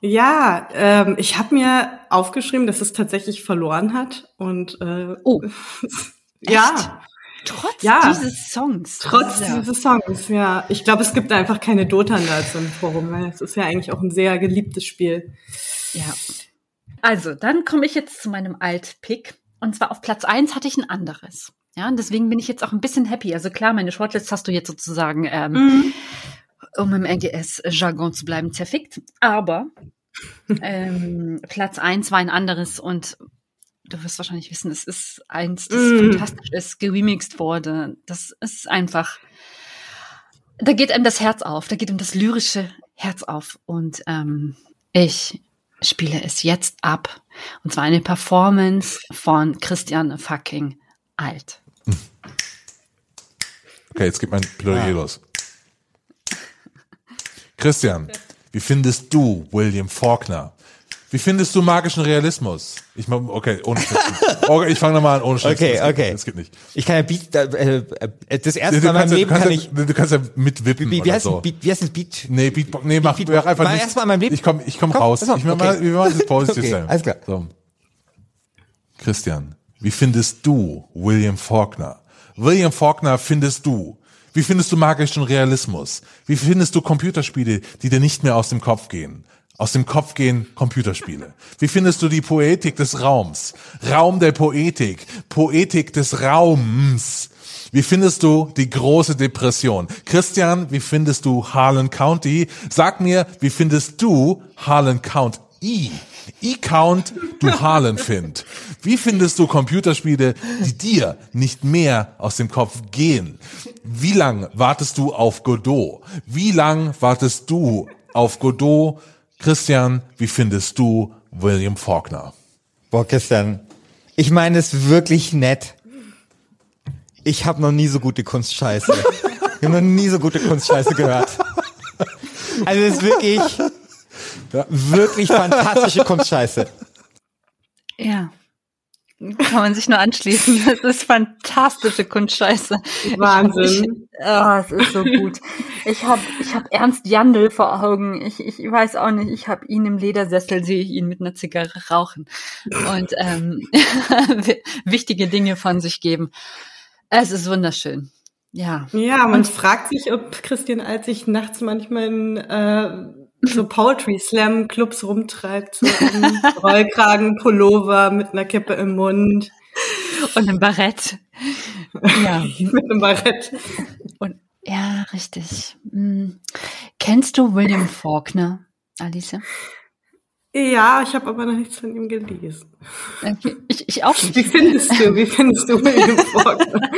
Speaker 3: Ja, ähm, ich habe mir aufgeschrieben, dass es tatsächlich verloren hat. Und äh,
Speaker 1: Oh, [LAUGHS]
Speaker 3: ja,
Speaker 1: trotz
Speaker 3: Ja.
Speaker 1: dieses Songs.
Speaker 3: trotz
Speaker 1: ja.
Speaker 3: dieses Songs, ja. Ich glaube, es gibt einfach keine Dota-Nerds im Forum, weil es ist ja eigentlich auch ein sehr geliebtes Spiel.
Speaker 1: Ja. Also, dann komme ich jetzt zu meinem Alt-Pick. Und zwar auf Platz eins hatte ich ein anderes. Ja, und deswegen bin ich jetzt auch ein bisschen happy. Also klar, meine Shortlist hast du jetzt sozusagen, ähm, um im NGS-Jargon zu bleiben, zerfickt. Aber [LAUGHS] ähm, Platz eins war ein anderes und du wirst wahrscheinlich wissen, es ist eins, das
Speaker 3: Mm.
Speaker 1: fantastisch ist, geremixed wurde. Das ist einfach, da geht einem das Herz auf, da geht ihm das lyrische Herz auf. Und ähm, ich spiele es jetzt ab. Und zwar eine Performance von Christian fucking Alt.
Speaker 5: Okay, jetzt geht mein Plädoyer los. Christian, wie findest du William Faulkner? Wie findest du magischen Realismus? Ich mach, okay, ohne Schnitzen. Okay, ich fange nochmal an, ohne Schnitzen.
Speaker 4: Okay,
Speaker 5: Das geht-
Speaker 4: okay.
Speaker 5: Das geht nicht.
Speaker 4: Ich kann ja Beat, äh, äh, das erste Mal in meinem
Speaker 5: ja-
Speaker 4: Leben
Speaker 5: du, kannst
Speaker 4: kann
Speaker 5: ja,
Speaker 4: ich,
Speaker 5: du kannst ja mitwippen
Speaker 4: wie, wie heißt
Speaker 5: so.
Speaker 4: Beat, wie heißt ein Beat?
Speaker 5: Nee, Beatbox, nee, mach,
Speaker 4: Beatbox.
Speaker 5: mach einfach
Speaker 4: Mal
Speaker 5: nicht.
Speaker 4: erst mal in meinem Leben.
Speaker 5: Ich komm, ich komm
Speaker 4: Komm,
Speaker 5: raus.
Speaker 4: auf,
Speaker 5: Ich mach
Speaker 4: okay.
Speaker 5: mal, wir machen das [LAUGHS] Positive
Speaker 4: Okay,
Speaker 5: Slam.
Speaker 4: alles klar.
Speaker 5: So. Christian, wie findest du William Faulkner? William Faulkner findest du? Wie findest du magischen Realismus? Wie findest du Computerspiele, die dir nicht mehr aus dem Kopf gehen? Aus dem Kopf gehen Computerspiele. Wie findest du die Poetik des Raums? Raum der Poetik. Poetik des Raums. Wie findest du die große Depression? Christian, wie findest du Harlan County? Sag mir, wie findest du Harlan County? E-Count, du Harlan-Find. Wie findest du Computerspiele, die dir nicht mehr aus dem Kopf gehen? Wie lang wartest du auf Godot? Wie lang wartest du auf Godot? Christian, wie findest du William Faulkner?
Speaker 4: Boah, Christian, ich meine es wirklich nett. Ich habe noch nie so gute Kunstscheiße. Ich habe noch nie so gute Kunstscheiße gehört. Also es ist wirklich, wirklich fantastische Kunstscheiße.
Speaker 1: Ja. Kann man sich nur anschließen. [LAUGHS] Das ist fantastische Kunstscheiße.
Speaker 3: Wahnsinn.
Speaker 1: Ich, oh, es ist so gut. Ich habe ich hab Ernst Jandl vor Augen. Ich, ich weiß auch nicht, ich habe ihn im Ledersessel, sehe ich ihn mit einer Zigarre rauchen und ähm, [LAUGHS] wichtige Dinge von sich geben. Es ist wunderschön. Ja.
Speaker 3: Ja, man und, fragt sich, ob Christian Alt sich nachts manchmal in äh, so Poetry Slam Clubs rumtreibt, so im [LAUGHS] Rollkragen, Pullover mit einer Kippe im Mund.
Speaker 1: Und einem Barett.
Speaker 3: Ja. [LAUGHS] mit einem Barett.
Speaker 1: Und, ja, richtig. Hm. Kennst du William Faulkner, Alice?
Speaker 3: Ja, ich habe aber noch nichts von ihm gelesen.
Speaker 1: Okay. Ich, ich auch nicht.
Speaker 3: Wie findest du, wie findest du William [LAUGHS] Faulkner?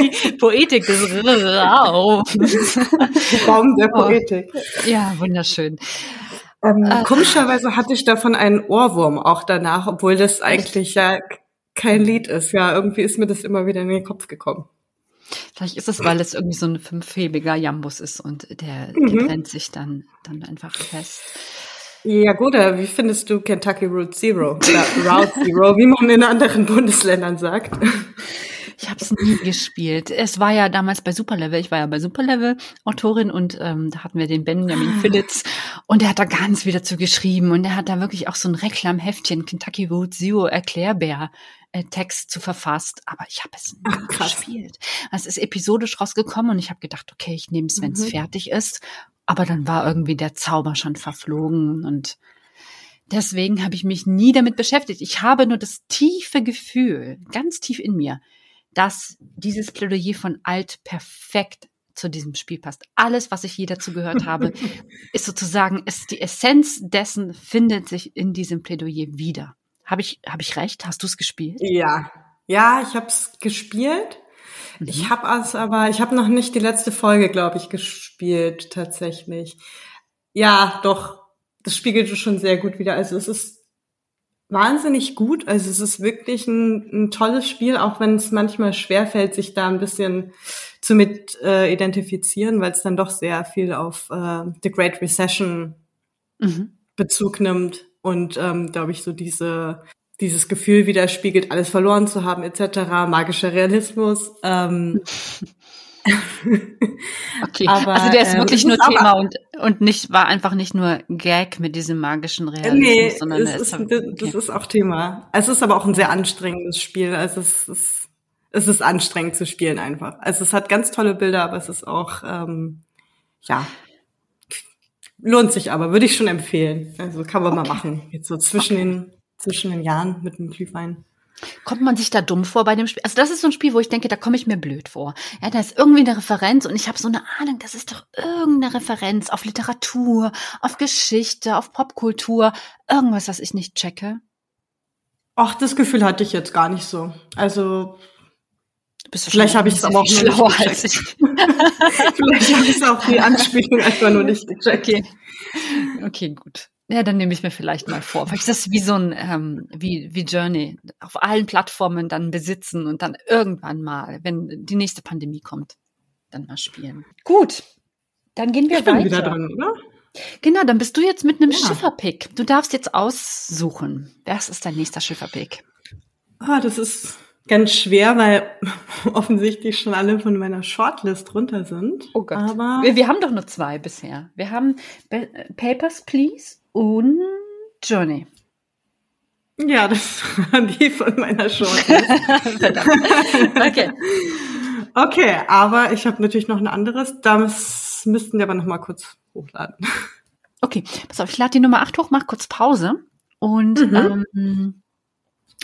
Speaker 1: Die Poetik des Raums.
Speaker 3: Raum der Poetik.
Speaker 1: Ja, wunderschön.
Speaker 3: Ähm, äh, komischerweise hatte ich davon einen Ohrwurm auch danach, obwohl das eigentlich ja kein Lied ist. Ja, irgendwie ist mir das immer wieder in den Kopf gekommen.
Speaker 1: Vielleicht ist es, weil es irgendwie so ein fünfhebiger Jambus ist und der, mhm. der brennt sich dann, dann einfach fest.
Speaker 3: Ja gut, wie findest du Kentucky Route Zero oder Route Zero, wie man in anderen Bundesländern sagt?
Speaker 1: Ich habe es nie gespielt. Es war ja damals bei Superlevel. Ich war ja bei Superlevel Autorin und ähm, da hatten wir den Benjamin ah. Phillips und der hat da ganz wieder zu geschrieben und der hat da wirklich auch so ein Reklamheftchen Kentucky Route Zero Erklärbär äh, Text zu verfasst, aber ich habe es nie gespielt. Es ist episodisch rausgekommen und ich habe gedacht, okay, ich nehme es, wenn es mhm. fertig ist aber dann war irgendwie der Zauber schon verflogen und deswegen habe ich mich nie damit beschäftigt. Ich habe nur das tiefe Gefühl, ganz tief in mir, dass dieses Plädoyer von Alt perfekt zu diesem Spiel passt. Alles, was ich je dazu gehört habe, [LAUGHS] ist sozusagen, ist die Essenz dessen findet sich in diesem Plädoyer wieder. Habe ich, habe ich recht? Hast du es gespielt?
Speaker 3: Ja, ja, ich habe es gespielt. Mhm. Ich habe es aber, ich habe noch nicht die letzte Folge, glaube ich, gespielt tatsächlich. Ja, doch, das spiegelt schon sehr gut wieder. Also es ist wahnsinnig gut. Also es ist wirklich ein, ein tolles Spiel, auch wenn es manchmal schwerfällt, sich da ein bisschen zu mit äh, identifizieren, weil es dann doch sehr viel auf äh, The Great Recession mhm. Bezug nimmt und ähm, glaube ich so diese dieses Gefühl widerspiegelt, alles verloren zu haben, etc., magischer Realismus. Ähm, [LAUGHS]
Speaker 1: okay, aber, also der ist ähm, wirklich nur Thema und, und nicht, war einfach nicht nur Gag mit diesem magischen Realismus, nee, sondern
Speaker 3: es ist, ist, okay. das ist auch Thema. Es ist aber auch ein sehr anstrengendes Spiel. Also es ist, es ist anstrengend zu spielen einfach. Also es hat ganz tolle Bilder, aber es ist auch, ähm, ja, lohnt sich aber, würde ich schon empfehlen. Also kann man okay. mal machen. Jetzt so zwischen okay. den zwischen den Jahren mit dem Glühwein.
Speaker 1: Kommt man sich da dumm vor bei dem Spiel? Also das ist so ein Spiel, wo ich denke, da komme ich mir blöd vor. Ja, da ist irgendwie eine Referenz und ich habe so eine Ahnung, das ist doch irgendeine Referenz auf Literatur, auf Geschichte, auf Popkultur, irgendwas, was ich nicht checke.
Speaker 3: Ach, das Gefühl hatte ich jetzt gar nicht so. Also [LAUGHS] Vielleicht habe ich es aber auch schlauer nicht als ich. Vielleicht habe ich es auch die Anspielung einfach nur nicht gecheckt.
Speaker 1: Okay. okay, gut. Ja, dann nehme ich mir vielleicht mal vor. Vielleicht ist das wie so ein, ähm, wie, wie Journey, auf allen Plattformen dann besitzen und dann irgendwann mal, wenn die nächste Pandemie kommt, dann mal spielen. Gut, dann gehen wir
Speaker 3: ich
Speaker 1: weiter.
Speaker 3: Bin wieder dran, oder?
Speaker 1: Genau, dann bist du jetzt mit einem ja. Schifferpick. Du darfst jetzt aussuchen. Was ist dein nächster Schifferpick?
Speaker 3: Ah, das ist ganz schwer, weil [LAUGHS] offensichtlich schon alle von meiner Shortlist runter sind.
Speaker 1: Oh Gott. Aber wir, wir haben doch nur zwei bisher. Wir haben Papers, Please und Journey.
Speaker 3: Ja, das waren die von meiner Shortlist. [LAUGHS] okay. Okay, aber ich habe natürlich noch ein anderes. Das müssten wir aber noch mal kurz hochladen.
Speaker 1: Okay, pass auf, ich lade die Nummer 8 hoch, mach kurz Pause und mhm. ähm,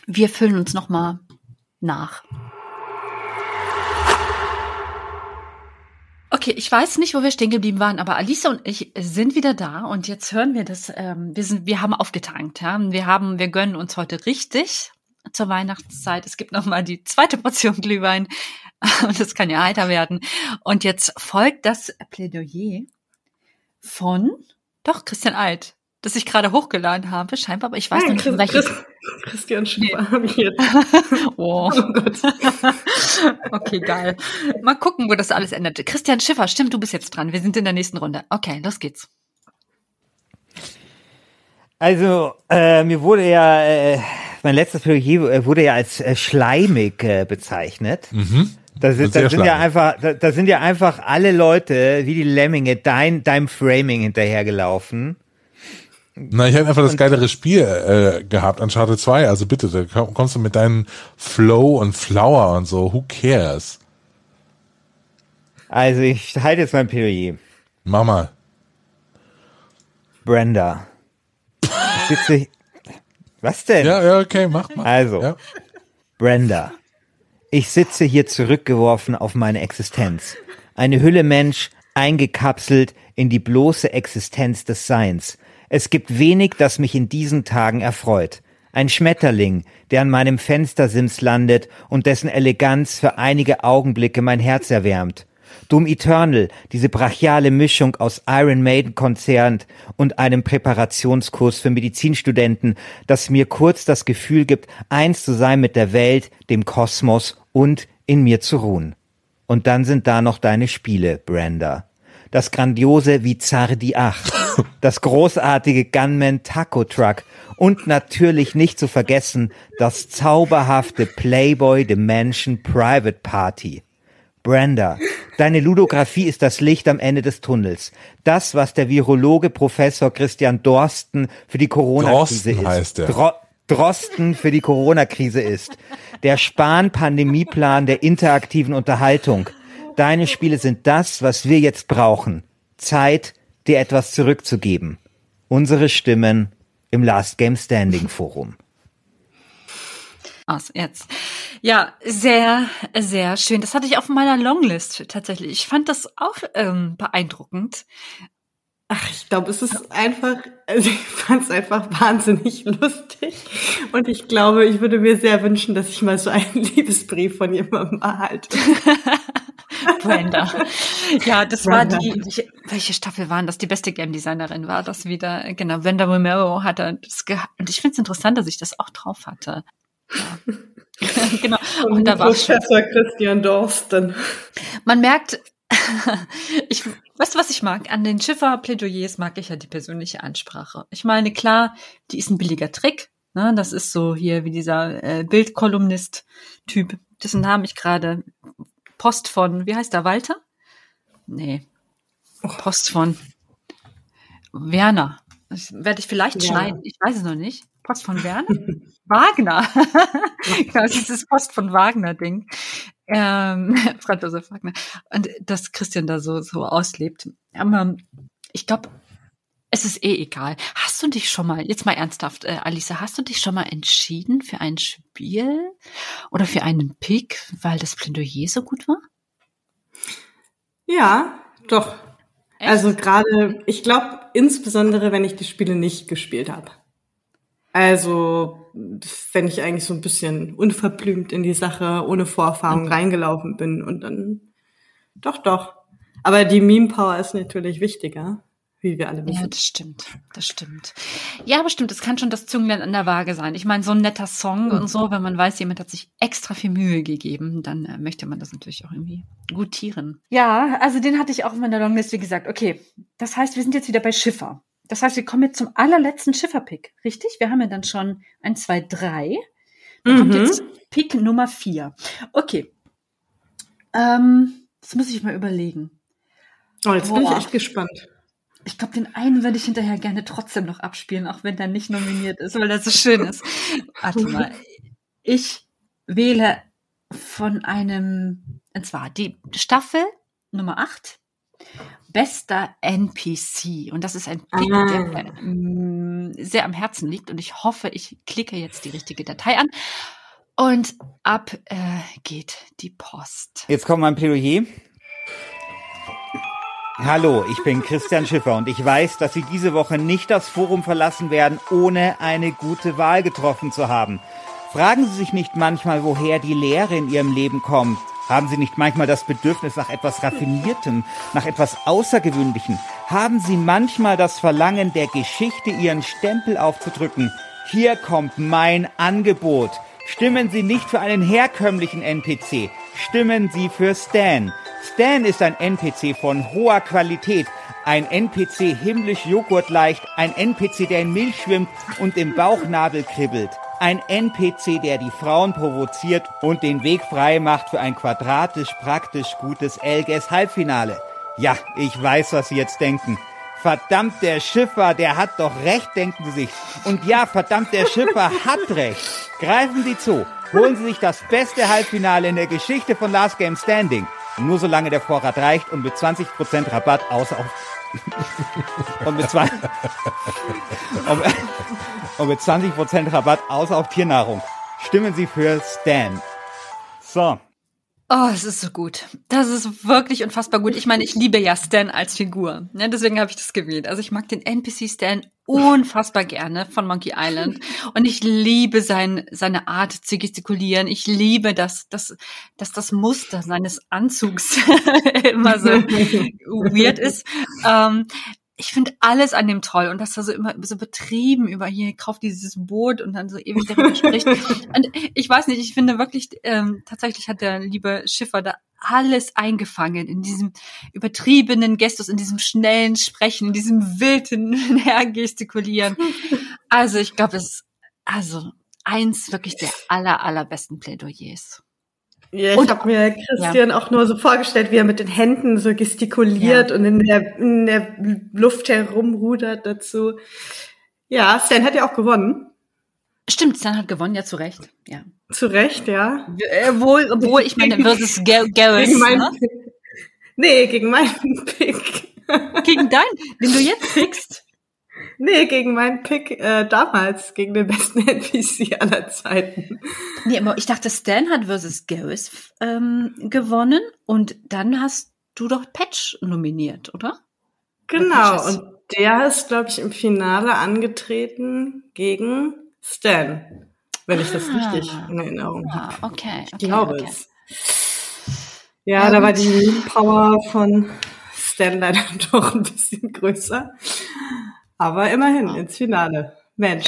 Speaker 1: wir füllen uns noch mal nach. Okay, ich weiß nicht, wo wir stehen geblieben waren, aber Alisa und ich sind wieder da und jetzt hören wir das. Ähm, wir sind, wir haben aufgetankt. Ja, wir haben, wir gönnen uns heute richtig zur Weihnachtszeit. Es gibt noch mal die zweite Portion Glühwein [LAUGHS] und das kann ja heiter werden. Und jetzt folgt das Plädoyer von doch Christian Alt das ich gerade hochgeladen habe, scheinbar, aber ich weiß Nein, noch nicht,
Speaker 3: Chris, Chris, Christian Schiffer nee. habe ich jetzt. [LAUGHS]
Speaker 1: oh. oh Gott. [LAUGHS] okay, geil. Mal gucken, wo das alles endet. Christian Schiffer, stimmt, du bist jetzt dran. Wir sind in der nächsten Runde. Okay, los geht's.
Speaker 4: Also, äh, mir wurde ja äh, mein letztes Plädoyer äh, wurde ja als äh, schleimig äh, bezeichnet.
Speaker 5: Mhm.
Speaker 4: Da sind,
Speaker 5: Sehr
Speaker 4: da sind ja einfach, da, da sind ja einfach alle Leute wie die Lemminge dein, deinem Framing hinterhergelaufen.
Speaker 5: Na, ich hätte einfach das geilere Spiel äh, gehabt, Uncharted 2. Also bitte, da komm- kommst du mit deinen Flow und Flower und so. Who cares?
Speaker 4: Also ich halte jetzt mein Plädoyer.
Speaker 5: Mach mal.
Speaker 4: Brenda. Ich sitze, was denn?
Speaker 5: Ja, ja, okay, mach mal.
Speaker 4: Also,
Speaker 5: Ja.
Speaker 4: Brenda. Ich sitze hier zurückgeworfen auf meine Existenz. Eine Hülle Mensch, eingekapselt in die bloße Existenz des Seins. Es gibt wenig, das mich in diesen Tagen erfreut. Ein Schmetterling, der an meinem Fenstersims landet und dessen Eleganz für einige Augenblicke mein Herz erwärmt. Doom Eternal, diese brachiale Mischung aus Iron Maiden Konzert und einem Präparationskurs für Medizinstudenten, das mir kurz das Gefühl gibt, eins zu sein mit der Welt, dem Kosmos und in mir zu ruhen. Und dann sind da noch deine Spiele, Brenda. Das grandiose Vizardi 8, das großartige Gunman Taco Truck und natürlich nicht zu vergessen das zauberhafte Playboy Dimension Private Party. Brenda, deine Ludografie ist das Licht am Ende des Tunnels. Das, was der Virologe Professor Christian Dorsten für die Corona-Krise ist.
Speaker 5: heißt er.
Speaker 4: Dro Drosten für die Corona-Krise ist. Der Spahn-Pandemieplan der interaktiven Unterhaltung. Deine Spiele sind das, was wir jetzt brauchen. Zeit, dir etwas zurückzugeben. Unsere Stimmen im Last Game Standing Forum.
Speaker 1: Aus jetzt. Ja, sehr, sehr schön. Das hatte ich auf meiner Longlist tatsächlich. Ich fand das auch ähm, beeindruckend.
Speaker 3: Ach, ich glaube, es ist einfach, also ich fand es einfach wahnsinnig lustig. Und ich glaube, ich würde mir sehr wünschen, dass ich mal so einen [LAUGHS] Liebesbrief von jemandem erhalte. [LAUGHS]
Speaker 1: Brenda. ja, das war
Speaker 3: Brenda.
Speaker 1: die, welche, Staffel waren das? Die beste Game Designerin war das wieder. Genau, Brenda Romero hatte das gehabt. Und ich finde es interessant, dass ich das auch drauf hatte. Ja. [LAUGHS] genau. Und da war schon
Speaker 3: Professor Christian Dorsten.
Speaker 1: Man merkt, [LAUGHS] ich, weißt du, was ich mag? An den Schiffer-Plädoyers mag ich ja die persönliche Ansprache. Ich meine, klar, die ist ein billiger Trick. Ne? Das ist so hier wie dieser äh, Bildkolumnist-Typ, dessen Namen ich gerade Post von, wie heißt der, Walter? Nee. Post von Werner. Das werde ich vielleicht
Speaker 3: Ja.
Speaker 1: schneiden. Ich weiß es noch nicht. Post von Werner? [LAUGHS] Wagner. [LAUGHS] genau, das ist das Post von Wagner-Ding. Ähm, [LAUGHS] Franz Josef Wagner. Und dass Christian da so, so auslebt. Aber ich glaube, es ist eh egal. Hast du dich schon mal, jetzt mal ernsthaft, äh, Alisa, hast du dich schon mal entschieden für ein Spiel oder für einen Pick, weil das Plädoyer so gut war?
Speaker 3: Ja, doch.
Speaker 1: Echt?
Speaker 3: Also gerade, ich glaube insbesondere, wenn ich die Spiele nicht gespielt habe. Also wenn ich eigentlich so ein bisschen unverblümt in die Sache, ohne Vorerfahrung reingelaufen bin und dann, doch, doch. Aber die Meme-Power ist natürlich wichtiger, wie wir alle
Speaker 1: Ja,
Speaker 3: wissen.
Speaker 1: das stimmt. Das stimmt. Ja, aber stimmt, es kann schon das Zünglein an der Waage sein. Ich meine, so ein netter Song und so, wenn man weiß, jemand hat sich extra viel Mühe gegeben, dann äh, möchte man das natürlich auch irgendwie gutieren. Ja, also den hatte ich auch in meiner Longlist, wie gesagt. Okay, das heißt, wir sind jetzt wieder bei Schiffer. Das heißt, wir kommen jetzt zum allerletzten Schiffer-Pick, richtig? Wir haben ja dann schon ein, zwei, drei. Dann kommt
Speaker 3: Mhm.
Speaker 1: jetzt Pick Nummer vier. Okay. Ähm, das muss ich mal überlegen.
Speaker 3: Oh, jetzt bin ich
Speaker 1: Boah.
Speaker 3: echt gespannt.
Speaker 1: Ich glaube, den einen würde ich hinterher gerne trotzdem noch abspielen, auch wenn der nicht nominiert ist, weil der so schön ist. Warte mal. Ich wähle von einem, und zwar die Staffel Nummer 8, bester NPC. Und das ist ein Pick,
Speaker 3: Ah.
Speaker 1: der mir mm, sehr am Herzen liegt. Und ich hoffe, ich klicke jetzt die richtige Datei an. Und ab äh, geht die Post.
Speaker 4: Jetzt kommt mein Plädoyer. Hallo, ich bin Christian Schiffer und ich weiß, dass Sie diese Woche nicht das Forum verlassen werden, ohne eine gute Wahl getroffen zu haben. Fragen Sie sich nicht manchmal, woher die Leere in Ihrem Leben kommt. Haben Sie nicht manchmal das Bedürfnis nach etwas Raffiniertem, nach etwas Außergewöhnlichem? Haben Sie manchmal das Verlangen, der Geschichte Ihren Stempel aufzudrücken? Hier kommt mein Angebot. Stimmen Sie nicht für einen herkömmlichen NPC. Stimmen Sie für Stan. Stan ist ein NPC von hoher Qualität. Ein NPC himmlisch joghurtleicht. Ein NPC, der in Milch schwimmt und im Bauchnabel kribbelt. Ein NPC, der die Frauen provoziert und den Weg frei macht für ein quadratisch praktisch gutes Elges Halbfinale. Ja, ich weiß, was Sie jetzt denken. Verdammt, der Schiffer, der hat doch recht, denken Sie sich. Und ja, verdammt, der Schiffer [LAUGHS] hat recht. Greifen Sie zu. Holen Sie sich das beste Halbfinale in der Geschichte von Last Game Standing. Nur solange der Vorrat reicht und mit 20% Rabatt außer auf [LAUGHS] und mit, zwei, und, mit 20% Rabatt außer auf Tiernahrung. Stimmen Sie für Stan. So.
Speaker 1: Oh, es ist so gut. Das ist wirklich unfassbar gut. Ich meine, ich liebe ja Stan als Figur. Ja, deswegen habe ich das gewählt. Also ich mag den NPC Stan unfassbar gerne von Monkey Island. Und ich liebe sein, seine Art zu gestikulieren. Ich liebe das, das, dass das Muster seines Anzugs [LAUGHS] immer so weird ist. Ähm, ich finde alles an dem toll und dass er so immer so betrieben über hier kauft dieses Boot und dann so ewig darüber spricht. [LAUGHS] Und ich weiß nicht, ich finde wirklich, ähm, tatsächlich hat der liebe Schiffer da alles eingefangen in diesem übertriebenen Gestus, in diesem schnellen Sprechen, in diesem wilden [LAUGHS] Hergestikulieren. Also ich glaube, es ist also eins wirklich der aller, allerbesten Plädoyers.
Speaker 3: Ja, ich habe mir Christian ja. auch nur so vorgestellt, wie er mit den Händen so gestikuliert ja. und in der, in der Luft herumrudert dazu. Ja, Stan hat ja auch gewonnen.
Speaker 1: Stimmt, Stan hat gewonnen, ja, zu Recht, ja.
Speaker 3: Zu Recht, ja.
Speaker 1: Äh, wohl, obwohl, ich meine, versus Garrus, gegen mein, ne?
Speaker 3: Nee, gegen meinen Pick.
Speaker 1: Gegen deinen, den du jetzt [LAUGHS] pickst?
Speaker 3: Nee, gegen meinen Pick äh, damals, gegen den besten [LAUGHS] NPC aller Zeiten.
Speaker 1: Nee, aber ich dachte, Stan hat versus Garrus ähm, gewonnen und dann hast du doch Patch nominiert, oder?
Speaker 3: Genau, oder und der ist, glaube ich, im Finale angetreten gegen Stan, wenn ich das ah, richtig in Erinnerung ah, habe.
Speaker 1: Okay, okay,
Speaker 3: ich glaube okay. es. Ja, ja, da war die Power von Stan leider [LAUGHS] doch ein bisschen größer. Aber immerhin ins Finale. Mensch.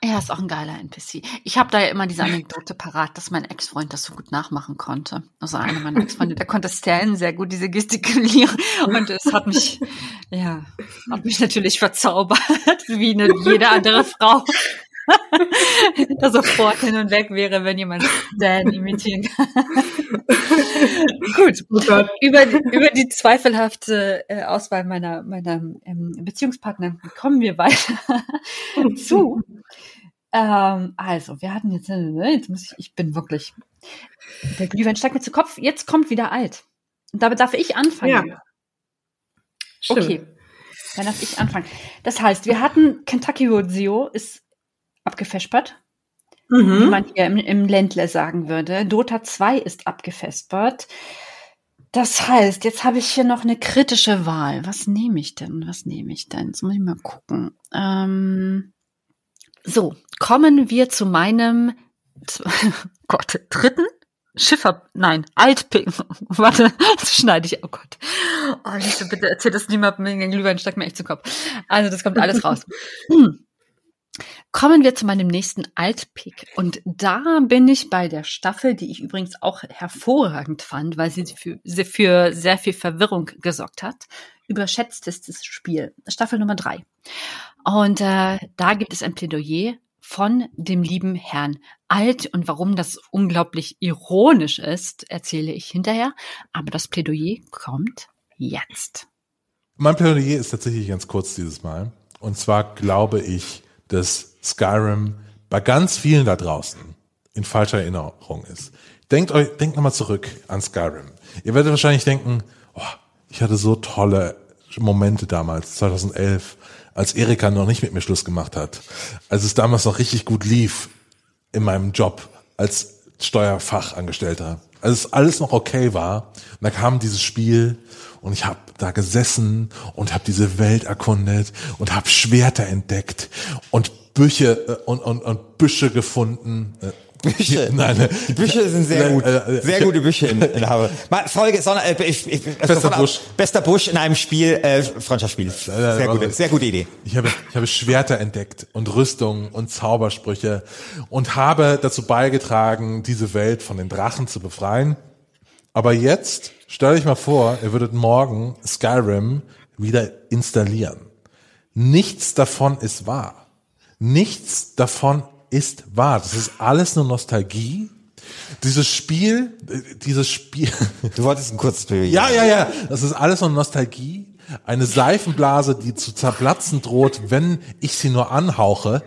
Speaker 1: Er ist auch ein geiler NPC. Ich habe da ja immer diese Anekdote parat, dass mein Ex-Freund das so gut nachmachen konnte. Also einer meiner Ex-Freunde, der konnte Stan sehr gut diese gestikulieren und es hat mich, ja, hat mich natürlich verzaubert, wie eine, jede andere Frau. [LAUGHS] da sofort hin und weg wäre, wenn jemand Dan imitieren kann. [LAUGHS] Gut. Oh über, über die zweifelhafte äh, Auswahl meiner, meiner ähm, Beziehungspartner kommen wir weiter [LAUGHS] zu. Ähm, also, wir hatten jetzt, äh, jetzt muss ich, ich bin wirklich, der Glühwein steigt mir zu Kopf, jetzt kommt wieder alt. Und damit darf ich anfangen. Ja. Stimmt. Okay. Dann darf ich anfangen. Das heißt, wir hatten Kentucky Road Zero ist abgefespert. Mhm. Wie man hier im, im Ländle sagen würde. Dota 2 ist abgefespert. Das heißt, jetzt habe ich hier noch eine kritische Wahl. Was nehme ich denn? Was nehme ich denn? Jetzt muss ich mal gucken. Ähm, so, kommen wir zu meinem [LAUGHS] Gott, dritten Schiffer, nein, Altpick. [LAUGHS] Warte, das schneide ich. Oh Gott. Oh, Lisa, bitte erzähl das niemandem. Den Glühwein steckt mir echt zu Kopf. Also, das kommt alles raus. [LAUGHS] Hm. Kommen wir zu meinem nächsten Altpick. Und da bin ich bei der Staffel, die ich übrigens auch hervorragend fand, weil sie für, sie für sehr viel Verwirrung gesorgt hat. Überschätztestes Spiel. Staffel Nummer drei. Und äh, da gibt es ein Plädoyer von dem lieben Herrn Alt. Und warum das unglaublich ironisch ist, erzähle ich hinterher. Aber das Plädoyer kommt jetzt.
Speaker 5: Mein Plädoyer ist tatsächlich ganz kurz dieses Mal. Und zwar glaube ich, dass Skyrim bei ganz vielen da draußen in falscher Erinnerung ist. Denkt euch, denkt nochmal zurück an Skyrim. Ihr werdet wahrscheinlich denken, oh, ich hatte so tolle Momente damals, 2011, als Erika noch nicht mit mir Schluss gemacht hat. Als es damals noch richtig gut lief in meinem Job als Steuerfachangestellter. Als es alles noch okay war. Und da kam dieses Spiel und ich habe da gesessen und habe diese Welt erkundet und habe Schwerter entdeckt und Büche äh, und, und, und Büsche gefunden.
Speaker 4: Äh, Büsche. Nein, ne. die Büsche sind sehr gut. Äh, sehr gute Büsche in, in Habe. Folge, sondern, äh, ich, ich, bester Busch. Bester Busch in einem Spiel, äh, Freundschaftsspiel. Sehr gute, sehr gute Idee.
Speaker 5: Ich habe, ich habe Schwerter entdeckt und Rüstungen und Zaubersprüche und habe dazu beigetragen, diese Welt von den Drachen zu befreien. Aber jetzt, stell dich mal vor, ihr würdet morgen Skyrim wieder installieren. Nichts davon ist wahr. Nichts davon ist wahr. Das ist alles nur Nostalgie. Dieses Spiel, dieses Spiel.
Speaker 4: Du wolltest ein kurzes Plädoyer.
Speaker 5: Ja, ja, ja. Das ist alles nur Nostalgie. Eine Seifenblase, die zu zerplatzen droht, wenn ich sie nur anhauche.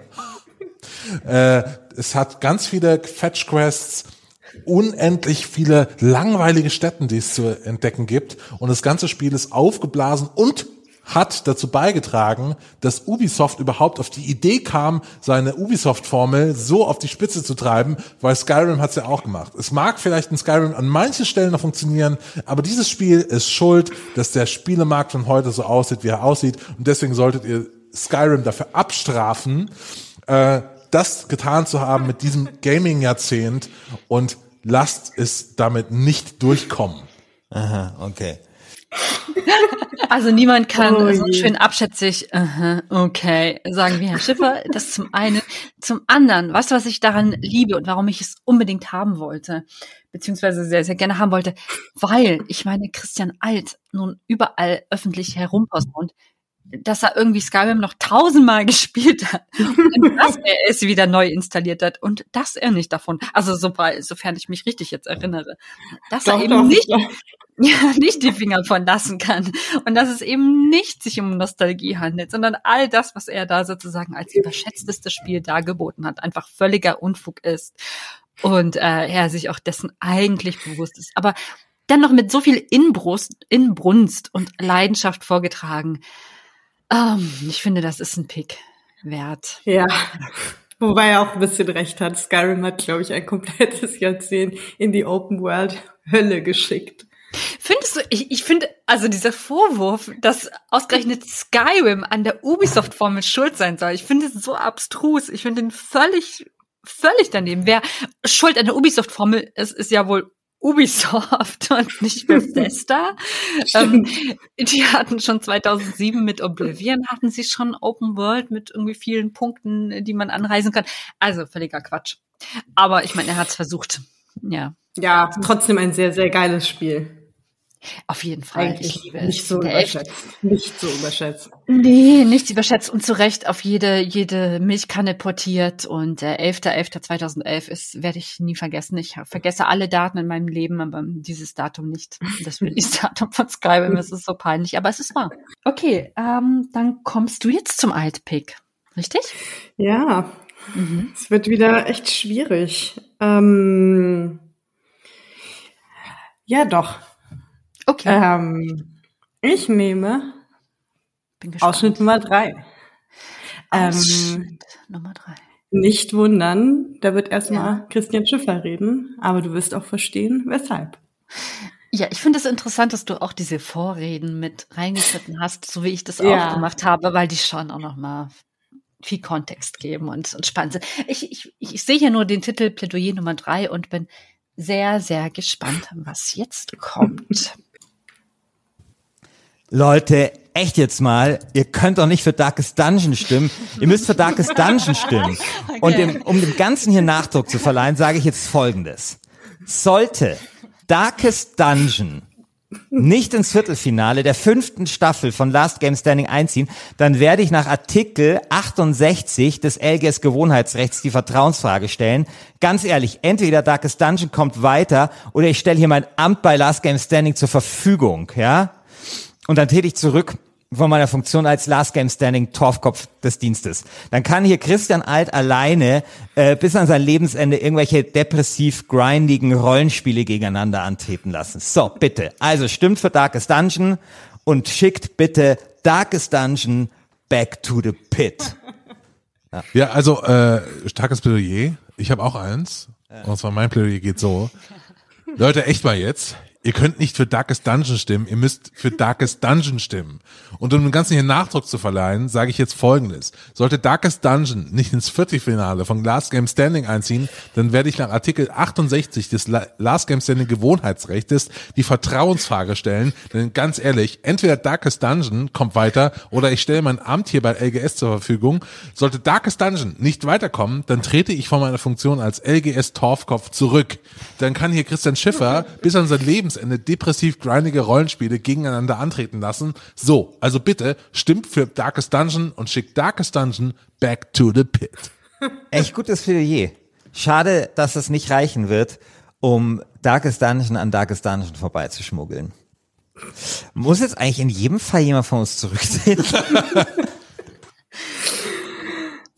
Speaker 5: Äh, es hat ganz viele Fetch Quests, unendlich viele langweilige Städten, die es zu entdecken gibt. Und das ganze Spiel ist aufgeblasen und hat dazu beigetragen, dass Ubisoft überhaupt auf die Idee kam, seine Ubisoft-Formel so auf die Spitze zu treiben, weil Skyrim hat es ja auch gemacht. Es mag vielleicht in Skyrim an manchen Stellen noch funktionieren, aber dieses Spiel ist schuld, dass der Spielemarkt von heute so aussieht, wie er aussieht. Und deswegen solltet ihr Skyrim dafür abstrafen, äh, das getan zu haben mit diesem Gaming-Jahrzehnt und lasst es damit nicht durchkommen.
Speaker 4: Aha, okay.
Speaker 1: Also niemand kann
Speaker 3: Oh
Speaker 1: so schön abschätzig, okay, sagen wie Herr Schiffer. Das zum einen. Zum anderen, weißt du, was ich daran liebe und warum ich es unbedingt haben wollte, beziehungsweise sehr, sehr gerne haben wollte, weil ich meine, Christian Alt nun überall öffentlich herumposaunt, dass er irgendwie Skyrim noch tausendmal [LAUGHS] gespielt hat und dass er es wieder neu installiert hat und dass er nicht davon, also sobald, sofern ich mich richtig jetzt erinnere, dass er
Speaker 3: Doch,
Speaker 1: eben
Speaker 3: doch,
Speaker 1: nicht
Speaker 3: doch. [LAUGHS]
Speaker 1: ja, nicht die Finger von lassen kann. Und dass es eben nicht sich um Nostalgie handelt, sondern all das, was er da sozusagen als überschätztestes Spiel dargeboten hat, einfach völliger Unfug ist. Und äh, er sich auch dessen eigentlich bewusst ist. Aber dennoch mit so viel Inbrust, Inbrunst und Leidenschaft vorgetragen. Ähm, ich finde, das ist ein Pick wert.
Speaker 3: Ja. Wobei er auch ein bisschen recht hat. Skyrim hat, glaube ich, ein komplettes Jahrzehnt in die Open World Hölle geschickt.
Speaker 1: Findest du, ich, ich finde, also dieser Vorwurf, dass ausgerechnet Skyrim an der Ubisoft-Formel schuld sein soll, ich finde es so abstrus. Ich finde ihn völlig, völlig daneben. Wer schuld an der Ubisoft-Formel ist, ist ja wohl Ubisoft [LAUGHS] und nicht [LAUGHS] Bethesda. ähm, die hatten schon 2007 mit Oblivion, hatten sie schon Open World mit irgendwie vielen Punkten, die man anreisen kann. Also völliger Quatsch. Aber ich meine, er hat es versucht. Ja,
Speaker 3: Ja, trotzdem ein sehr, sehr geiles Spiel.
Speaker 1: Auf jeden Fall.
Speaker 3: Eigentlich
Speaker 1: ich liebe
Speaker 3: nicht
Speaker 1: es.
Speaker 3: so
Speaker 1: Der Elf-
Speaker 3: überschätzt. Nicht so überschätzt.
Speaker 1: Nee, nichts überschätzt und zu Recht auf jede, jede Milchkanne portiert. Und äh, 11.11.2011 ist, werde ich nie vergessen. Ich vergesse alle Daten in meinem Leben, aber dieses Datum nicht. Das Release-Datum [LAUGHS] von Skyrim, es ist so peinlich, aber es ist wahr. Okay, ähm, dann kommst du jetzt zum Altpick. Richtig?
Speaker 3: Ja,
Speaker 1: Mhm.
Speaker 3: es wird wieder echt schwierig. Ähm, ja, doch.
Speaker 1: Okay,
Speaker 3: Ähm, ich nehme. Ausschnitt Nummer drei. Ähm,
Speaker 1: Ausschnitt Nummer drei.
Speaker 3: nicht wundern, da wird erstmal
Speaker 1: Ja.
Speaker 3: Christian Schiffer reden, aber du wirst auch verstehen, weshalb.
Speaker 1: Ja, ich finde es interessant, dass du auch diese Vorreden mit reingeschnitten hast, so wie ich das
Speaker 3: Ja.
Speaker 1: auch gemacht habe, weil die schon auch noch mal viel Kontext geben und, und spannend sind. Ich, ich, ich sehe hier nur den Titel Plädoyer Nummer drei und bin sehr, sehr gespannt, was jetzt kommt. [LAUGHS]
Speaker 4: Leute, echt jetzt mal, ihr könnt doch nicht für Darkest Dungeon stimmen. Ihr müsst für Darkest Dungeon stimmen. [LAUGHS] Und dem, um dem Ganzen hier Nachdruck zu verleihen, sage ich jetzt Folgendes. Sollte Darkest Dungeon nicht ins Viertelfinale der fünften Staffel von Last Game Standing einziehen, dann werde ich nach Artikel 68 des LGS Gewohnheitsrechts die Vertrauensfrage stellen. Ganz ehrlich, entweder Darkest Dungeon kommt weiter oder ich stelle hier mein Amt bei Last Game Standing zur Verfügung, ja? Und dann ich zurück von meiner Funktion als Last Game Standing Torfkopf des Dienstes. Dann kann hier Christian Alt alleine äh, bis an sein Lebensende irgendwelche depressiv grindigen Rollenspiele gegeneinander antreten lassen. So, bitte. Also stimmt für Darkest Dungeon und schickt bitte Darkest Dungeon back to the pit. [LAUGHS]
Speaker 5: Ja, also äh, starkes Plädoyer. Ich habe auch eins. Und zwar mein Plädoyer geht so. Leute, echt mal jetzt. Ihr könnt nicht für Darkest Dungeon stimmen, ihr müsst für Darkest Dungeon stimmen. Und um dem Ganzen hier Nachdruck zu verleihen, sage ich jetzt folgendes. Sollte Darkest Dungeon nicht ins Viertelfinale von Last Game Standing einziehen, dann werde ich nach Artikel 68 des La- Last Game Standing Gewohnheitsrechtes die Vertrauensfrage stellen. Denn ganz ehrlich, entweder Darkest Dungeon kommt weiter oder ich stelle mein Amt hier bei LGS zur Verfügung. Sollte Darkest Dungeon nicht weiterkommen, dann trete ich von meiner Funktion als LGS Torfkopf zurück. Dann kann hier Christian Schiffer bis an sein Lebensende depressiv grindige Rollenspiele gegeneinander antreten lassen. So, also bitte stimmt für Darkest Dungeon und schickt Darkest Dungeon back to the pit. [LAUGHS]
Speaker 4: Echt gutes Plädoyer. Schade, dass es nicht reichen wird, um Darkest Dungeon an Darkest Dungeon vorbeizuschmuggeln. Muss jetzt eigentlich in jedem Fall jemand von uns zurücktreten? [LAUGHS]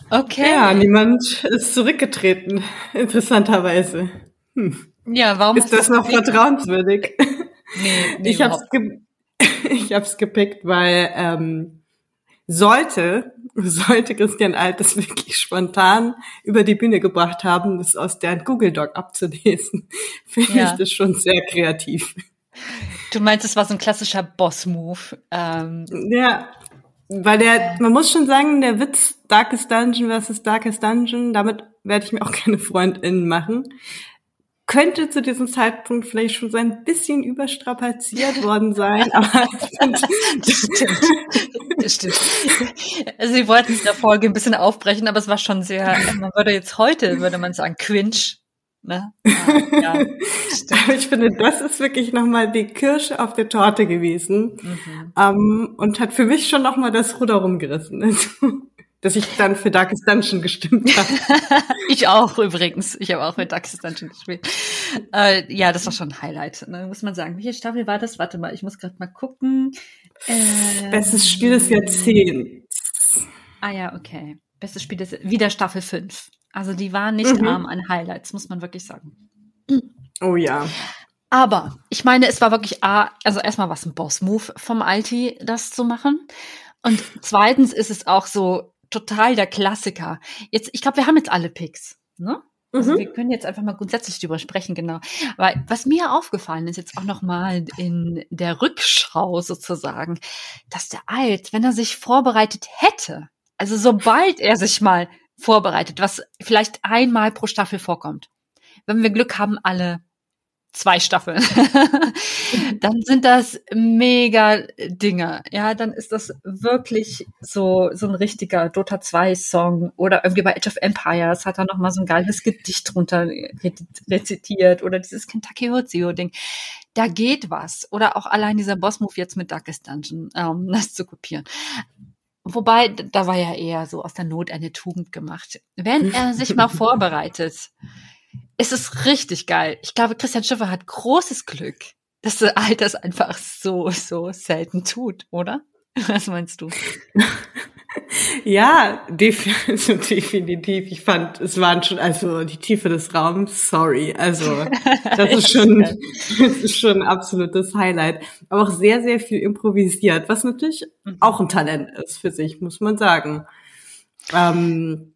Speaker 1: Okay.
Speaker 3: Ja, niemand ist zurückgetreten, interessanterweise.
Speaker 1: Ja, warum
Speaker 3: Ist das noch vertrauenswürdig?
Speaker 1: Nee, [LAUGHS] nee,
Speaker 3: ich hab's,
Speaker 1: überhaupt.
Speaker 3: ge [LAUGHS] ich hab's gepickt, weil ähm, sollte, [LAUGHS] sollte Christian Alt das wirklich spontan über die Bühne gebracht haben, das aus deren Google Doc abzulesen, finde
Speaker 1: Ja.
Speaker 3: ich das schon sehr kreativ.
Speaker 1: Du meinst, es war so ein klassischer Boss-Move. Ähm,
Speaker 3: Ja, weil der, man muss schon sagen, der Witz Darkest Dungeon versus Darkest Dungeon, damit werde ich mir auch keine FreundInnen machen, könnte zu diesem Zeitpunkt vielleicht schon so ein bisschen überstrapaziert worden sein, aber [LAUGHS] ich finde,
Speaker 1: das stimmt. Also sie wollten es in der Folge ein bisschen aufbrechen, aber es war schon sehr, man würde jetzt heute, würde man sagen, cringe. Ne? Ja, ja, stimmt.
Speaker 3: aber ich finde, das ist wirklich nochmal die Kirsche auf der Torte gewesen
Speaker 1: Mhm.
Speaker 3: ähm, und hat für mich schon nochmal das Ruder rumgerissen, dass ich dann für Darkest Dungeon gestimmt habe. [LAUGHS]
Speaker 1: Ich auch übrigens. Ich habe auch mit Darkest Dungeon gespielt. Äh, ja, das war schon ein Highlight, ne, muss man sagen. Welche Staffel war das? Warte mal, ich muss gerade mal gucken. Äh,
Speaker 3: Bestes Spiel des Jahrzehnts.
Speaker 1: ah ja, okay. Bestes Spiel des wieder Staffel 5. Also die waren nicht
Speaker 3: Mhm.
Speaker 1: arm an Highlights, muss man wirklich sagen.
Speaker 3: Oh ja.
Speaker 1: Aber ich meine, es war wirklich, A, also erstmal war es ein Boss-Move vom Alti, das zu machen. Und zweitens ist es auch so total der Klassiker. Jetzt, ich glaube, wir haben jetzt alle Picks, ne? Also
Speaker 3: Mhm.
Speaker 1: wir können jetzt einfach mal grundsätzlich drüber sprechen, genau. Weil was mir aufgefallen ist, jetzt auch nochmal in der Rückschau sozusagen, dass der Alt, wenn er sich vorbereitet hätte, also sobald er sich mal vorbereitet, was vielleicht einmal pro Staffel vorkommt, wenn wir Glück haben, alle zwei Staffeln, dann sind das mega Dinge. Ja, dann ist das wirklich so, so ein richtiger Dota 2 Song oder irgendwie bei Age of Empires hat er noch mal so ein geiles Gedicht drunter re- rezitiert oder dieses Kentucky Hozio Ding. Da geht was. Oder auch allein dieser Boss-Move jetzt mit Darkest Dungeon, ähm, [LAUGHS] das zu kopieren. Wobei, da war ja eher so aus der Not eine Tugend gemacht. Wenn er sich mal [LAUGHS] vorbereitet, ist es richtig geil. Ich glaube, Christian Schiffer hat großes Glück, dass er all das einfach so, so selten tut, oder? [LAUGHS] Was meinst du? [LAUGHS]
Speaker 3: Ja, also definitiv. Ich fand, es waren schon, also die Tiefe des Raums, sorry. Also, [LAUGHS] das ist schon, das ist schon ein absolutes Highlight. Aber auch sehr, sehr viel improvisiert, was natürlich auch ein Talent ist für sich, muss man sagen. Ähm,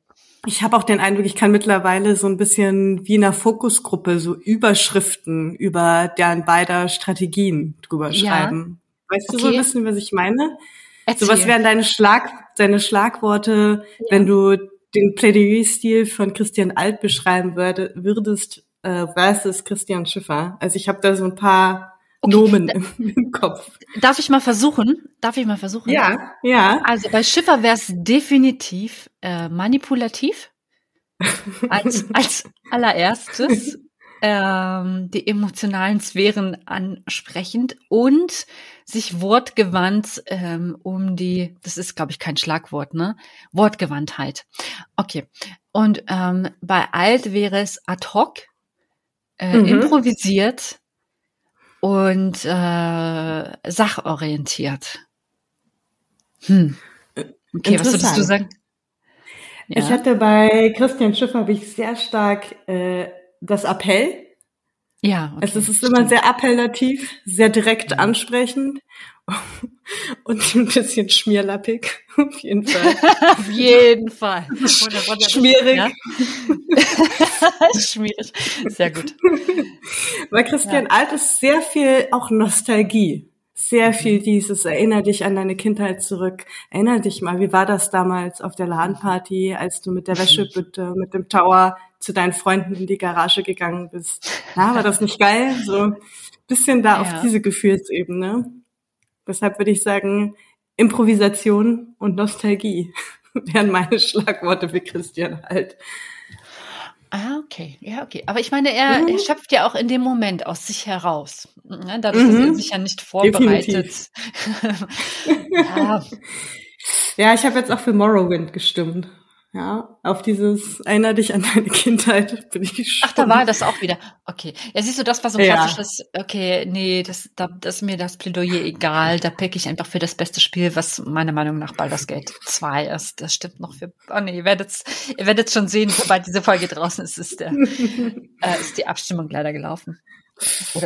Speaker 3: ich habe auch den Eindruck, ich kann mittlerweile so ein bisschen wie in einer Fokusgruppe so Überschriften über deren beider Strategien drüber
Speaker 1: Ja.
Speaker 3: schreiben. Weißt du so ein
Speaker 1: Okay.
Speaker 3: bisschen, was ich meine?
Speaker 1: Erzähl.
Speaker 3: So was wären deine Schlag, deine Schlagworte, wenn du den Plädoyer-Stil von Christian Alt beschreiben würde, würdest äh, versus Christian Schiffer. Also ich habe da so ein paar
Speaker 1: Okay,
Speaker 3: Nomen im Kopf.
Speaker 1: Darf ich mal versuchen? Darf ich mal versuchen?
Speaker 3: Ja, ja.
Speaker 1: Also bei Schiffer wäre es definitiv äh, manipulativ. Als, [LAUGHS] als allererstes ähm, die emotionalen Sphären ansprechend und sich wortgewandt ähm, um die, das ist, glaube ich, kein Schlagwort, ne? Wortgewandtheit. Okay. Und ähm, bei Alt wäre es ad hoc, äh,
Speaker 3: Mhm.
Speaker 1: improvisiert und äh, sachorientiert. Hm. Okay, was würdest du sagen? Ja.
Speaker 3: Ich hatte bei Christian Schiffer habe ich sehr stark äh, das Appell.
Speaker 1: Ja, okay,
Speaker 3: also es ist immer
Speaker 1: stimmt.
Speaker 3: sehr appellativ, sehr direkt ansprechend [LAUGHS] und ein bisschen schmierlappig, [LAUGHS] auf jeden Fall. [LAUGHS]
Speaker 1: Auf jeden Fall.
Speaker 3: Schmierig.
Speaker 1: Ja? Schmierig. Sehr gut.
Speaker 3: Bei Christian Alt ist sehr viel auch Nostalgie. Sehr viel dieses, erinner dich an deine Kindheit zurück. Erinner dich mal, wie war das damals auf der LAN-Party, als du mit der Wäschebütte, mit dem Tower zu deinen Freunden in die Garage gegangen bist. Na, war das nicht geil? So ein bisschen da
Speaker 1: Ja.
Speaker 3: auf diese Gefühlsebene. Deshalb würde ich sagen, Improvisation und Nostalgie [LAUGHS] wären meine Schlagworte für Christian Alt.
Speaker 1: Ah, okay. Ja, okay. Aber ich meine, er,
Speaker 3: Mhm.
Speaker 1: er schöpft ja auch in dem Moment aus sich heraus. Ne? Dadurch, dass er
Speaker 3: Mhm.
Speaker 1: sich ja nicht vorbereitet. [LAUGHS] ja, [LAUGHS]
Speaker 3: Ja, ich habe jetzt auch für Morrowind gestimmt. Ja, auf dieses Erinner dich an deine Kindheit [LAUGHS] bin ich schon.
Speaker 1: Ach, da war das auch wieder. Okay. Ja, siehst du, das war so ein
Speaker 3: Ja.
Speaker 1: klassisches, okay, nee, das, da, das ist mir das Plädoyer egal. Da pick ich einfach für das beste Spiel, was meiner Meinung nach Baldur's Gate 2 ist. Das stimmt noch für, oh nee, ihr werdet's, ihr werdet's schon sehen, sobald diese Folge draußen ist, ist der, [LAUGHS] äh, ist die Abstimmung leider gelaufen.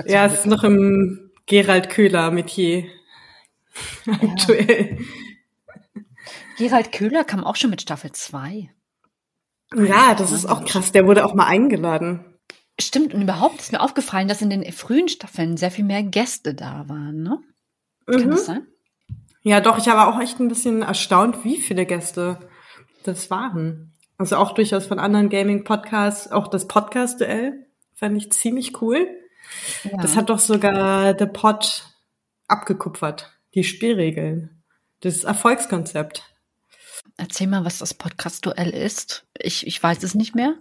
Speaker 3: Ja, es ist noch im Gerald Köhler Metier. Aktuell.
Speaker 1: Gerald Köhler kam auch schon mit Staffel 2.
Speaker 3: Ja, das ist auch krass. Der wurde auch mal eingeladen.
Speaker 1: Stimmt, und überhaupt ist mir aufgefallen, dass in den frühen Staffeln sehr viel mehr Gäste da waren, ne? Kann
Speaker 3: Mhm.
Speaker 1: das sein?
Speaker 3: Ja, doch, ich war auch echt ein bisschen erstaunt, wie viele Gäste das waren. Also auch durchaus von anderen Gaming-Podcasts, auch das Podcast-Duell fand ich ziemlich cool.
Speaker 1: Ja.
Speaker 3: Das hat doch sogar The Pod abgekupfert, die Spielregeln. Das Erfolgskonzept.
Speaker 1: Erzähl mal, was das Podcast-Duell ist. Ich, ich weiß es nicht mehr.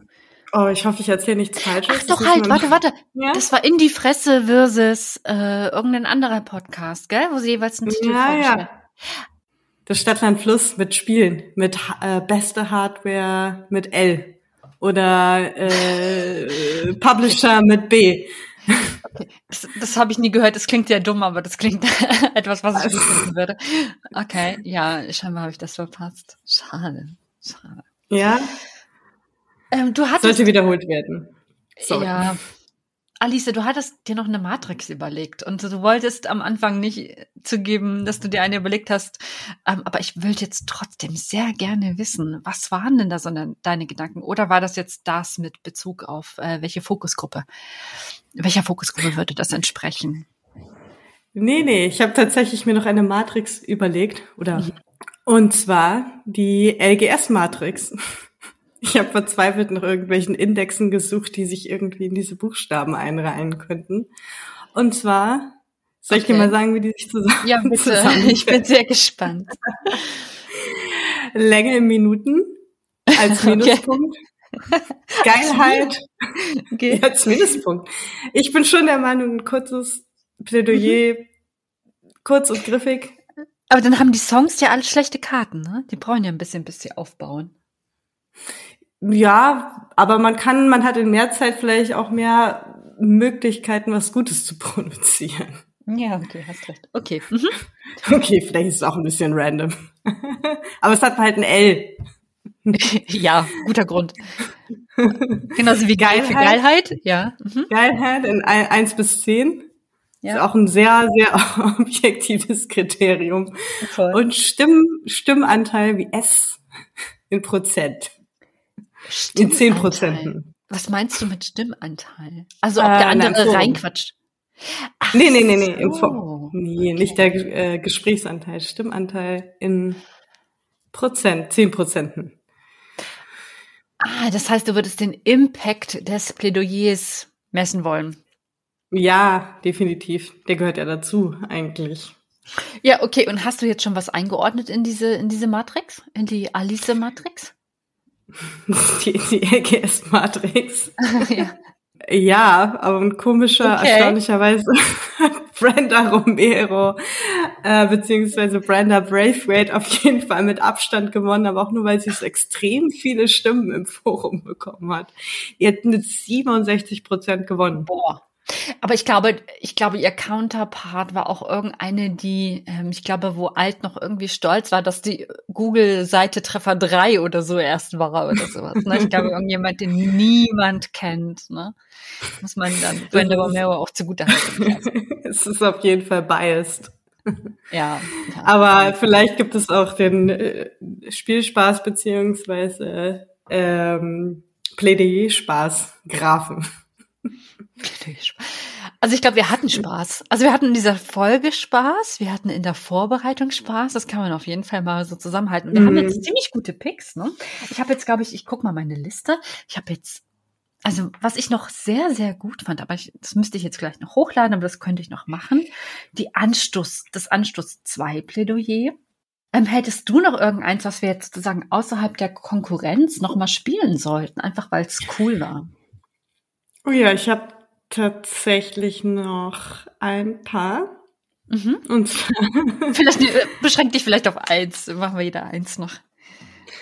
Speaker 3: Oh, ich hoffe, ich erzähle nichts Falsches.
Speaker 1: Ach doch, halt, warte, warte.
Speaker 3: Ja?
Speaker 1: Das war In die Fresse versus äh, irgendein anderer Podcast, gell? Wo sie jeweils einen Titel
Speaker 3: Ja,
Speaker 1: vorstellen.
Speaker 3: ja. Das Stadtland Fluss mit Spielen, mit äh, beste Hardware mit L oder äh, Publisher mit B.
Speaker 1: Das, das habe ich nie gehört. Das klingt ja dumm, aber das klingt [LAUGHS] etwas, was ich wissen würde. Okay, ja, scheinbar habe ich das verpasst. Schade, schade.
Speaker 3: Ja,
Speaker 1: Ähm, du hattest
Speaker 3: sollte wiederholt werden. Sorry.
Speaker 1: Ja. Alice, du hattest dir noch eine Matrix überlegt und du wolltest am Anfang nicht zugeben, dass du dir eine überlegt hast. Ähm, aber ich will jetzt trotzdem sehr gerne wissen, was waren denn da so ne- deine Gedanken? Oder war das jetzt das mit Bezug auf äh, welche Fokusgruppe? Welcher Fokusgruppe würde das entsprechen?
Speaker 3: Nee, nee, ich habe tatsächlich mir noch eine Matrix überlegt. Oder und zwar die LGS-Matrix. Ich habe verzweifelt nach irgendwelchen Indexen gesucht, die sich irgendwie in diese Buchstaben einreihen könnten. Und zwar, soll ich dir
Speaker 1: Okay.
Speaker 3: mal sagen, wie die sich zusammen
Speaker 1: Ja, bitte.
Speaker 3: zusammensetzen?
Speaker 1: Ich bin sehr gespannt. [LAUGHS]
Speaker 3: Länge in Minuten als [LAUGHS]
Speaker 1: Okay.
Speaker 3: Minuspunkt. Geilheit [LAUGHS]
Speaker 1: Okay.
Speaker 3: als Minuspunkt. Ich bin schon der Meinung, ein kurzes Plädoyer, kurz und griffig.
Speaker 1: Aber dann haben die Songs ja alle schlechte Karten, ne? Die brauchen ja ein bisschen, bis sie aufbauen.
Speaker 3: Ja, aber man kann, man hat in mehr Zeit vielleicht auch mehr Möglichkeiten, was Gutes zu [LAUGHS] produzieren.
Speaker 1: Ja, okay, hast recht. Okay. Mhm. [LAUGHS]
Speaker 3: Okay, vielleicht ist es auch ein bisschen random. [LAUGHS] aber es hat halt ein L.
Speaker 1: ja, guter Grund. Genauso wie Geil für
Speaker 3: Geilheit.
Speaker 1: Geilheit. Ja. Mhm.
Speaker 3: Geilheit in ein- eins bis zehn. Ist
Speaker 1: Ja.
Speaker 3: auch ein sehr, sehr objektives Kriterium.
Speaker 1: Voll.
Speaker 3: Und Stimm, Stimmanteil wie S in Prozent. In zehn. Prozenten.
Speaker 1: Was meinst du mit Stimmanteil? Also ob
Speaker 3: Äh,
Speaker 1: der
Speaker 3: nein,
Speaker 1: andere
Speaker 3: so.
Speaker 1: reinquatscht. Ach
Speaker 3: Nee, nee, nee, nee. Im
Speaker 1: so.
Speaker 3: Vor nee, nicht der äh, Gesprächsanteil, Stimmanteil in Prozent, zehn Prozenten.
Speaker 1: Ah, das heißt, du würdest den Impact des Plädoyers messen wollen.
Speaker 3: Ja, definitiv. Der gehört ja dazu, eigentlich.
Speaker 1: Ja, okay. Und hast du jetzt schon was eingeordnet in diese, in diese Matrix? In die Alice-Matrix? [LAUGHS]
Speaker 3: Die, die LGS-Matrix. [LAUGHS]
Speaker 1: ja.
Speaker 3: Ja, aber ein komischer,
Speaker 1: Okay.
Speaker 3: erstaunlicherweise hat [LAUGHS] Brenda Romero äh, beziehungsweise Brenda Braithwaite auf jeden Fall mit Abstand gewonnen, aber auch nur, weil sie so extrem viele Stimmen im Forum bekommen hat. Die hat mit 67 Prozent gewonnen.
Speaker 1: Boah. Aber ich glaube, ich glaube, ihr Counterpart war auch irgendeine, die, ähm, ich glaube, wo Alt noch irgendwie stolz war, dass die Google-Seite Treffer 3 oder so erst war oder sowas. Ne? Ich glaube, irgendjemand, den niemand kennt. Ne? Muss man dann Brenda Romero auch zugutehalten. [LAUGHS]
Speaker 3: es ist auf jeden Fall biased.
Speaker 1: Ja. ja.
Speaker 3: Aber vielleicht gibt es auch den äh, Spielspaß beziehungsweise ähm, Plädoyer-Spaß Graphen.
Speaker 1: Also ich glaube, wir hatten Spaß. Also wir hatten in dieser Folge Spaß, wir hatten in der Vorbereitung Spaß. Das kann man auf jeden Fall mal so zusammenhalten. Wir
Speaker 3: Mhm.
Speaker 1: haben jetzt ziemlich gute Picks. Ne? Ich habe jetzt, glaube ich, ich guck mal meine Liste. Ich habe jetzt, also was ich noch sehr, sehr gut fand, aber ich, das müsste ich jetzt gleich noch hochladen, aber das könnte ich noch machen. Die Anstoß, das Anstoß 2 Plädoyer. Ähm, hättest du noch irgendeins, was wir jetzt sozusagen außerhalb der Konkurrenz noch mal spielen sollten, einfach weil es cool war?
Speaker 3: Oh ja, ich habe tatsächlich noch ein paar.
Speaker 1: Mhm.
Speaker 3: Und zwar, [LAUGHS]
Speaker 1: Vielleicht äh, beschränk dich vielleicht auf eins. Machen wir jeder eins noch.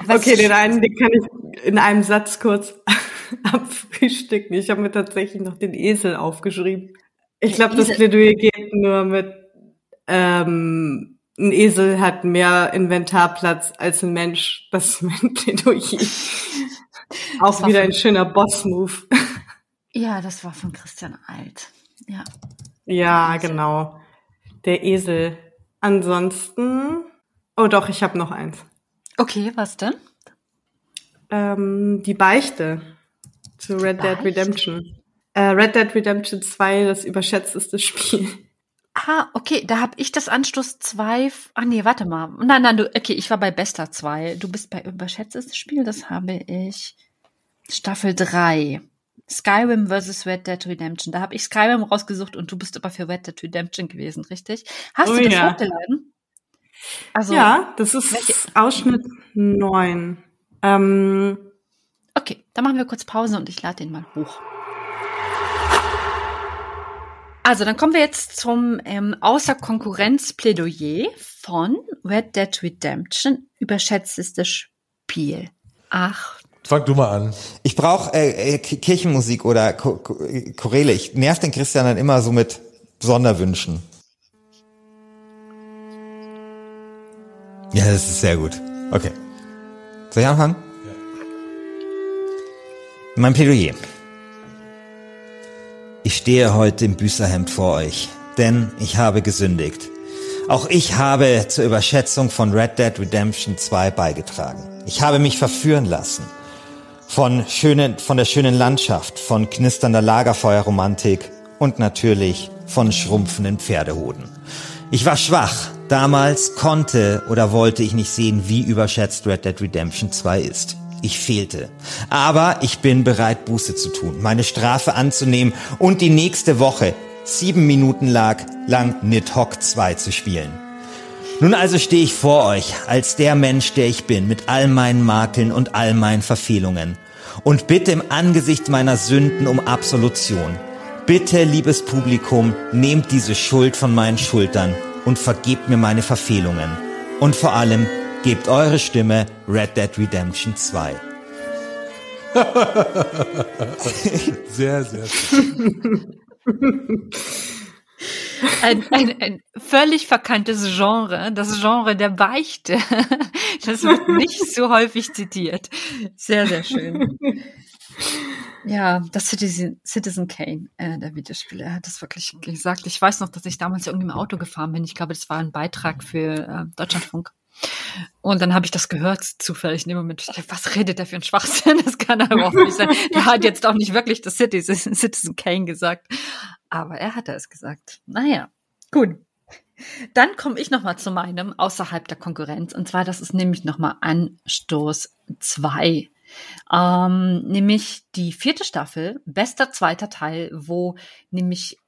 Speaker 1: Was
Speaker 3: Okay, den einen, den kann ich in einem Satz kurz [LAUGHS] abfrühstücken. Ich habe mir tatsächlich noch den Esel aufgeschrieben. Ich glaube, das. Plädoyer geht nur mit, ähm, ein Esel hat mehr Inventarplatz als ein Mensch. Das ist mein [LAUGHS] Plädoyer. Auch wieder ein schöner Boss-Move.
Speaker 1: Ja, das war von Christian Alt. Ja.
Speaker 3: Ja, genau. Der Esel. Ansonsten, oh doch, ich habe noch eins.
Speaker 1: Okay, was denn?
Speaker 3: Ähm, die Beichte zu Red Dead
Speaker 1: Beichte?
Speaker 3: Redemption. Äh, Red Dead Redemption 2, das überschätzteste [LAUGHS] Spiel.
Speaker 1: Ah, okay, da habe ich das Anstoß 2. Ah nee, warte mal. Nein, nein, du, okay, ich war bei Bester 2. Du bist bei überschätztes Spiel, das habe ich Staffel 3. Skyrim vs. Red Dead Redemption. Da habe ich Skyrim rausgesucht und du bist aber für Red Dead Redemption gewesen, richtig? Hast
Speaker 3: Oh
Speaker 1: du das
Speaker 3: ja.
Speaker 1: hochgeladen? Also,
Speaker 3: ja, das ist
Speaker 1: welche-
Speaker 3: Ausschnitt 9. Ähm,
Speaker 1: okay, dann machen wir kurz Pause und ich lade den mal hoch. Also, dann kommen wir jetzt zum ähm, Außer Konkurrenz Plädoyer von Red Dead Redemption. Überschätztes Spiel. Ach,
Speaker 5: Fang du mal an.
Speaker 4: Ich brauche äh, äh, Ki- Kirchenmusik oder Cho- Cho- Choräle. Ich nerv den Christian dann immer so mit Sonderwünschen. Ja, das ist sehr gut. Okay. Soll ich anfangen? Mein Plädoyer. Ich stehe heute im Büßerhemd vor euch, denn ich habe gesündigt. Auch ich habe zur Überschätzung von Red Dead Redemption 2 beigetragen. Ich habe mich verführen lassen von schönen, von der schönen Landschaft, von knisternder Lagerfeuerromantik und natürlich von schrumpfenden Pferdehoden. Ich war schwach. Damals konnte oder wollte ich nicht sehen, wie überschätzt Red Dead Redemption 2 ist. Ich fehlte. Aber ich bin bereit, Buße zu tun, meine Strafe anzunehmen und die nächste Woche sieben Minuten lag lang Nidhogg 2 zu spielen. Nun also stehe ich vor euch als der Mensch, der ich bin, mit all meinen Makeln und all meinen Verfehlungen und bitte im Angesicht meiner Sünden um Absolution. Bitte, liebes Publikum, nehmt diese Schuld von meinen Schultern und vergebt mir meine Verfehlungen. Und vor allem, gebt eure Stimme Red Dead Redemption 2. [LAUGHS]
Speaker 5: Sehr, sehr. [LAUGHS]
Speaker 1: ein, ein, ein völlig verkanntes Genre, das Genre der Beichte. [LAUGHS] Das wird nicht so häufig zitiert. Sehr, sehr schön. Ja, das Citizen, Citizen Kane, äh, der Videospieler, er hat das wirklich gesagt. Ich weiß noch, dass ich damals irgendwie im Auto gefahren bin. Ich glaube, das war ein Beitrag für äh, Deutschlandfunk. Und dann habe ich das gehört, zufällig in dem Moment. Dachte, was redet der für ein Schwachsinn? [LAUGHS] Das kann er überhaupt nicht sein. Der hat jetzt auch nicht wirklich das [LAUGHS] Citizen, Kane gesagt. Aber er hatte es gesagt. Naja, gut. Dann komme ich noch mal zu meinem außerhalb der Konkurrenz. Und zwar, das ist nämlich noch mal Anstoß 2. Ähm, nämlich die vierte Staffel, bester zweiter Teil, wo nämlich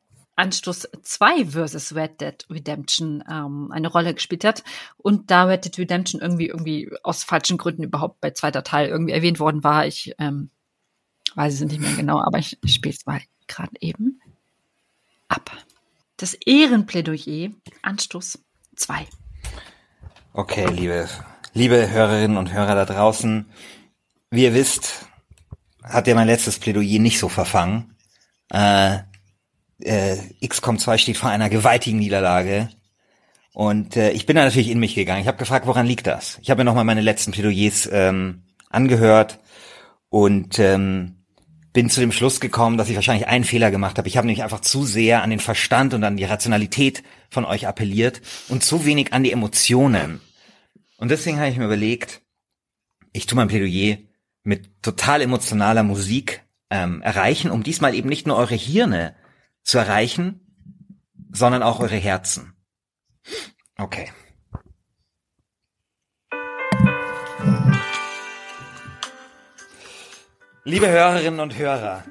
Speaker 1: Anstoß 2 versus Red Dead Redemption ähm, eine Rolle gespielt hat und da Red Dead Redemption irgendwie irgendwie aus falschen Gründen überhaupt bei zweiter Teil irgendwie erwähnt worden war. Ich ähm, weiß es nicht mehr genau, aber ich, spiele es mal gerade eben ab. Das Ehrenplädoyer, Anstoß 2.
Speaker 4: Okay, liebe, liebe Hörerinnen und Hörer da draußen, wie ihr wisst, hat ja mein letztes Plädoyer nicht so verfangen. Äh, äh, XCOM 2 steht vor einer gewaltigen Niederlage. Und äh, ich bin da natürlich in mich gegangen. Ich habe gefragt, woran liegt das? Ich habe mir nochmal meine letzten Plädoyers ähm, angehört und ähm, bin zu dem Schluss gekommen, dass ich wahrscheinlich einen Fehler gemacht habe. Ich habe nämlich einfach zu sehr an den Verstand und an die Rationalität von euch appelliert und zu wenig an die Emotionen. Und deswegen habe ich mir überlegt, ich tue mein Plädoyer mit total emotionaler Musik ähm, erreichen, um diesmal eben nicht nur eure Hirne zu erreichen, sondern auch eure Herzen. Okay. Liebe Hörerinnen und Hörer,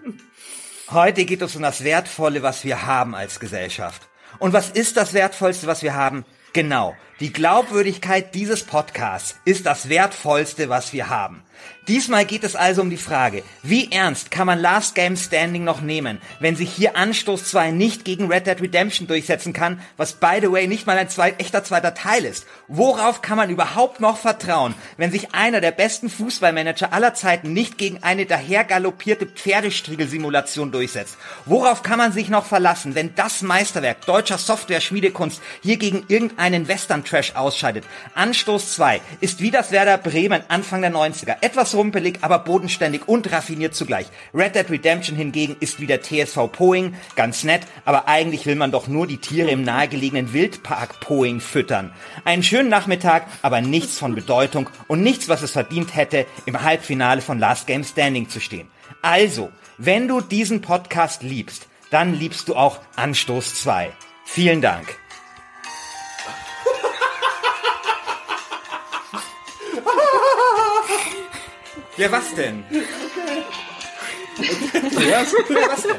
Speaker 4: heute geht es um das Wertvolle, was wir haben als Gesellschaft. Und was ist das Wertvollste, was wir haben? Genau, die Glaubwürdigkeit dieses Podcasts ist das Wertvollste, was wir haben. Diesmal geht es also um die Frage, wie ernst kann man Last Game Standing noch nehmen, wenn sich hier Anstoß 2 nicht gegen Red Dead Redemption durchsetzen kann, was by the way nicht mal ein zweit, echter zweiter Teil ist. Worauf kann man überhaupt noch vertrauen, wenn sich einer der besten Fußballmanager aller Zeiten nicht gegen eine dahergaloppierte Pferdestriegelsimulation durchsetzt? Worauf kann man sich noch verlassen, wenn das Meisterwerk deutscher Software-Schmiedekunst hier gegen irgendeinen Western-Trash ausscheidet? Anstoß 2 ist wie das Werder Bremen Anfang der 90er. Etwas rumpelig, aber bodenständig und raffiniert zugleich. Red Dead Redemption hingegen ist wie der TSV Poing, ganz nett, aber eigentlich will man doch nur die Tiere im nahegelegenen Wildpark Poing füttern. Einen schönen Nachmittag, aber nichts von Bedeutung und nichts, was es verdient hätte, im Halbfinale von Last Game Standing zu stehen. Also, wenn du diesen Podcast liebst, dann liebst du auch Anstoß 2. Vielen Dank. Ja, was denn?
Speaker 5: Ja, ist gut.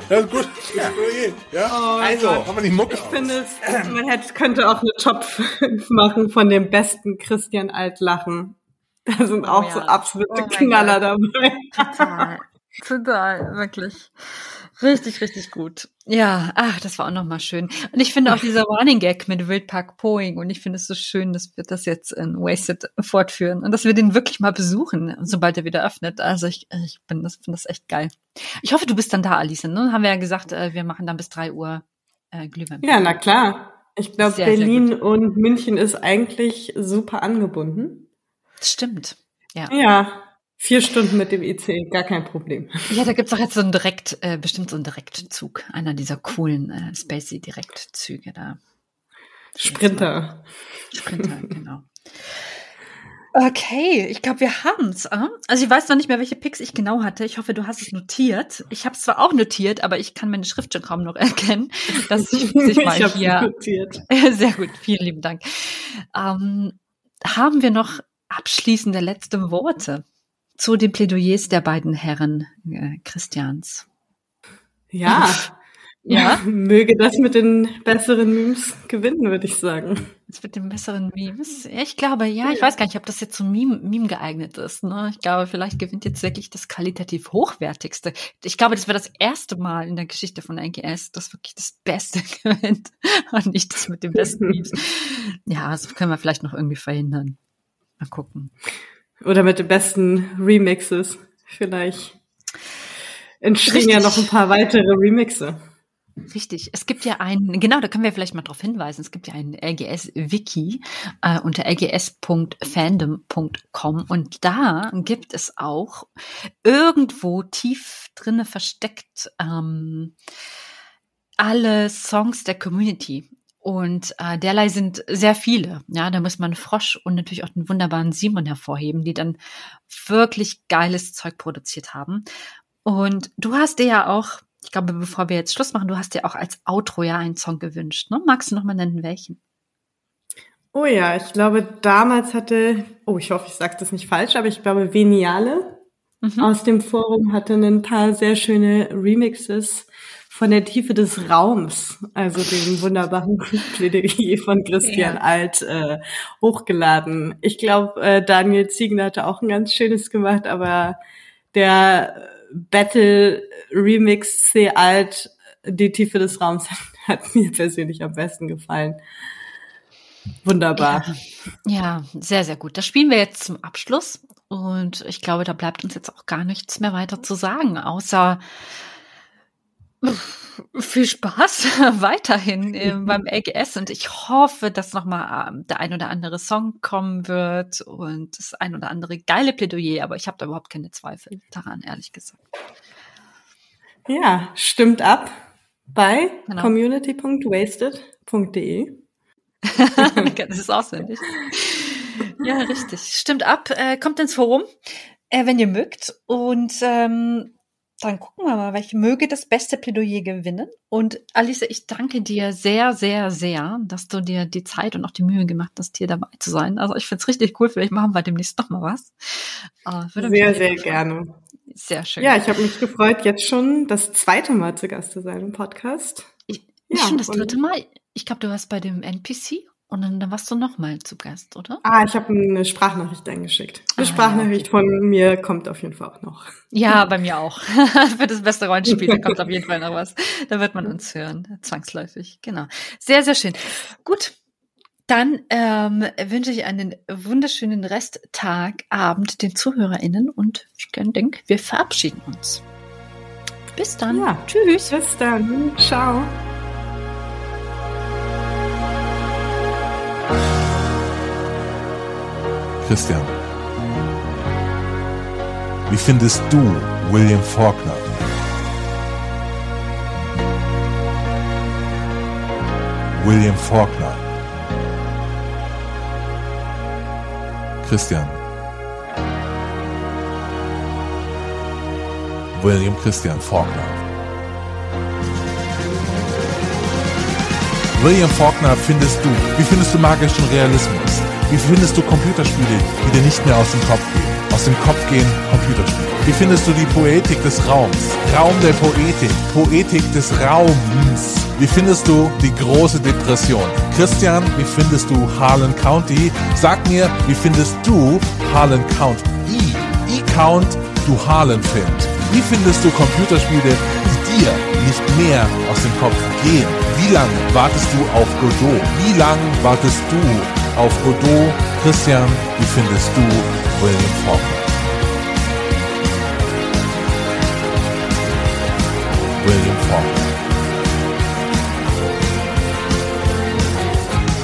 Speaker 5: Ja, ist gut. Ist okay. Ja,
Speaker 4: Also,
Speaker 5: haben wir die Mucke
Speaker 3: Ich
Speaker 5: aus.
Speaker 3: finde, es, man hätte, könnte auch eine Top 5 machen von dem besten Christian Altlachen. Da sind auch
Speaker 1: ja.
Speaker 3: so absolute
Speaker 1: Oh
Speaker 3: Knaller dabei.
Speaker 1: Total. Total, wirklich. Richtig, richtig gut. Ja, ach, das war auch nochmal schön. Und ich finde auch dieser Running Gag mit Wildpark Poing und ich finde es so schön, dass wir das jetzt in Wasted fortführen und dass wir den wirklich mal besuchen, sobald er wieder öffnet. Also ich, ich bin das, finde das echt geil. Ich hoffe, du bist dann da, Alice, ne? Haben wir ja gesagt, äh, wir machen dann bis drei Uhr äh, Glühwein.
Speaker 3: Ja, na klar. Ich glaube,
Speaker 1: Sehr, sehr
Speaker 3: Berlin und München ist eigentlich super angebunden.
Speaker 1: Das stimmt. Ja.
Speaker 3: Ja, vier Stunden mit dem IC, gar kein Problem.
Speaker 1: Ja, da gibt's doch jetzt so einen Direkt, äh, bestimmt so einen Direktzug. Einer dieser coolen äh, Spacey-Direktzüge da.
Speaker 3: Sprinter.
Speaker 1: Sprinter, [LAUGHS] genau. Okay, ich glaube, wir haben's. Äh? Also ich weiß noch nicht mehr, welche Picks ich genau hatte. Ich hoffe, du hast es notiert. Ich habe es zwar auch notiert, aber ich kann meine Schrift schon kaum noch [LAUGHS] erkennen, dass ich [LAUGHS] mal
Speaker 3: ich hab's
Speaker 1: hier
Speaker 3: notiert.
Speaker 1: Sehr gut, vielen lieben Dank. Ähm, haben wir noch abschließende letzte Worte zu den Plädoyers der beiden Herren äh, Christians?
Speaker 3: Ja. [LAUGHS]
Speaker 1: Ja? [LAUGHS]
Speaker 3: Möge das mit den besseren Memes gewinnen, würde ich sagen.
Speaker 1: Das mit den besseren Memes? Ja, ich glaube, ja, ich weiß gar nicht, ob das jetzt zum Meme, Meme geeignet ist. Ne? Ich glaube, vielleicht gewinnt jetzt wirklich das qualitativ hochwertigste. Ich glaube, das wäre das erste Mal in der Geschichte von NGS, dass wirklich das Beste [LAUGHS] gewinnt und nicht das mit den besten Memes. Ja, das können wir vielleicht noch irgendwie verhindern. Mal gucken.
Speaker 3: Oder mit den besten Remixes. Vielleicht entstehen ja
Speaker 1: Richtig.
Speaker 3: noch ein paar weitere Remixe.
Speaker 1: Richtig. Es gibt ja einen, genau, da können wir vielleicht mal darauf hinweisen. Es gibt ja einen LGS-Wiki äh, unter lgs.fandom.com und da gibt es auch irgendwo tief drinne versteckt ähm, alle Songs der Community. Und äh, derlei sind sehr viele. Ja, da muss man Frosch und natürlich auch den wunderbaren Simon hervorheben, die dann wirklich geiles Zeug produziert haben. Und du hast dir ja auch, ich glaube, bevor wir jetzt Schluss machen, du hast dir auch als Outro ja einen Song gewünscht. Ne? Magst du noch mal nennen, welchen?
Speaker 3: Oh ja, ich glaube, damals hatte, oh, ich hoffe, ich sage das nicht falsch, aber ich glaube, Veniale
Speaker 1: Mhm.
Speaker 3: aus dem Forum hatte ein paar sehr schöne Remixes von der Tiefe des Raums, also dem wunderbaren [LAUGHS] Plädoyer von Christian
Speaker 1: Ja.
Speaker 3: Alt, äh, hochgeladen. Ich glaube, äh, Daniel Ziegner hatte auch ein ganz schönes gemacht, aber der Battle Remix C Alt, die Tiefe des Raums, [LAUGHS] hat mir persönlich am besten gefallen. Wunderbar.
Speaker 1: Ja, sehr, sehr gut. Das spielen wir jetzt zum Abschluss. Und ich glaube, da bleibt uns jetzt auch gar nichts mehr weiter zu sagen, außer viel Spaß [LAUGHS] weiterhin äh, beim LGS. Und ich hoffe, dass nochmal ähm, der ein oder andere Song kommen wird und das ein oder andere geile Plädoyer. Aber ich habe da überhaupt keine Zweifel daran, ehrlich gesagt.
Speaker 3: Ja, stimmt ab bei
Speaker 1: Genau.
Speaker 3: community.wasted.de. [LAUGHS]
Speaker 1: das ist auswendig. [LAUGHS] Ja, richtig. Stimmt ab. Äh, kommt ins Forum, äh, wenn ihr mögt. Und ähm, dann gucken wir mal, welche möge das beste Plädoyer gewinnen. Und Alice, ich danke dir sehr, sehr, sehr, dass du dir die Zeit und auch die Mühe gemacht hast, hier dabei zu sein. Also ich find's richtig cool. Vielleicht machen wir demnächst noch mal was. Äh, würde
Speaker 3: Sehr, sehr gerne.
Speaker 1: Sehr schön.
Speaker 3: Ja, ich habe mich gefreut, jetzt schon das zweite Mal zu Gast zu sein im Podcast.
Speaker 1: Ich,
Speaker 3: Ja,
Speaker 1: schon das dritte Mal. Ich glaube, du warst bei dem NPC Und dann, dann warst du nochmal zu Gast, oder?
Speaker 3: Ah, ich habe eine Sprachnachricht eingeschickt. Eine
Speaker 1: Ah,
Speaker 3: Sprachnachricht von mir kommt auf jeden Fall auch noch.
Speaker 1: Ja, [LAUGHS] bei mir auch. [LAUGHS] Für das beste Rollenspiel da kommt auf jeden Fall noch was. Da wird man uns hören, zwangsläufig. Genau. Sehr, sehr schön. Gut. Dann ähm, wünsche ich einen wunderschönen Resttag, Abend den ZuhörerInnen und ich denke, wir verabschieden uns. Bis dann.
Speaker 3: Ja.
Speaker 1: Tschüss.
Speaker 3: Bis dann. Ciao.
Speaker 5: Christian. Wie findest du William Faulkner? William Faulkner. Christian. William Christian Faulkner. William Faulkner findest du. Wie findest du magischen Realismus? Wie findest du Computerspiele, die dir nicht mehr aus dem Kopf gehen? Aus dem Kopf gehen Computerspiele. Wie findest du die Poetik des Raums? Raum der Poetik. Poetik des Raums. Wie findest du die große Depression? Christian, wie findest du Harlan County? Sag mir, wie findest du Harlan County? E-Count, du Harlan Find. Wie findest du Computerspiele, die dir nicht mehr aus dem Kopf gehen? Wie lange wartest du auf Godot? Wie lange wartest du auf Godot? Christian, wie findest du William Faulkner? William Faulkner.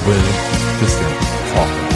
Speaker 5: William Christian Faulkner.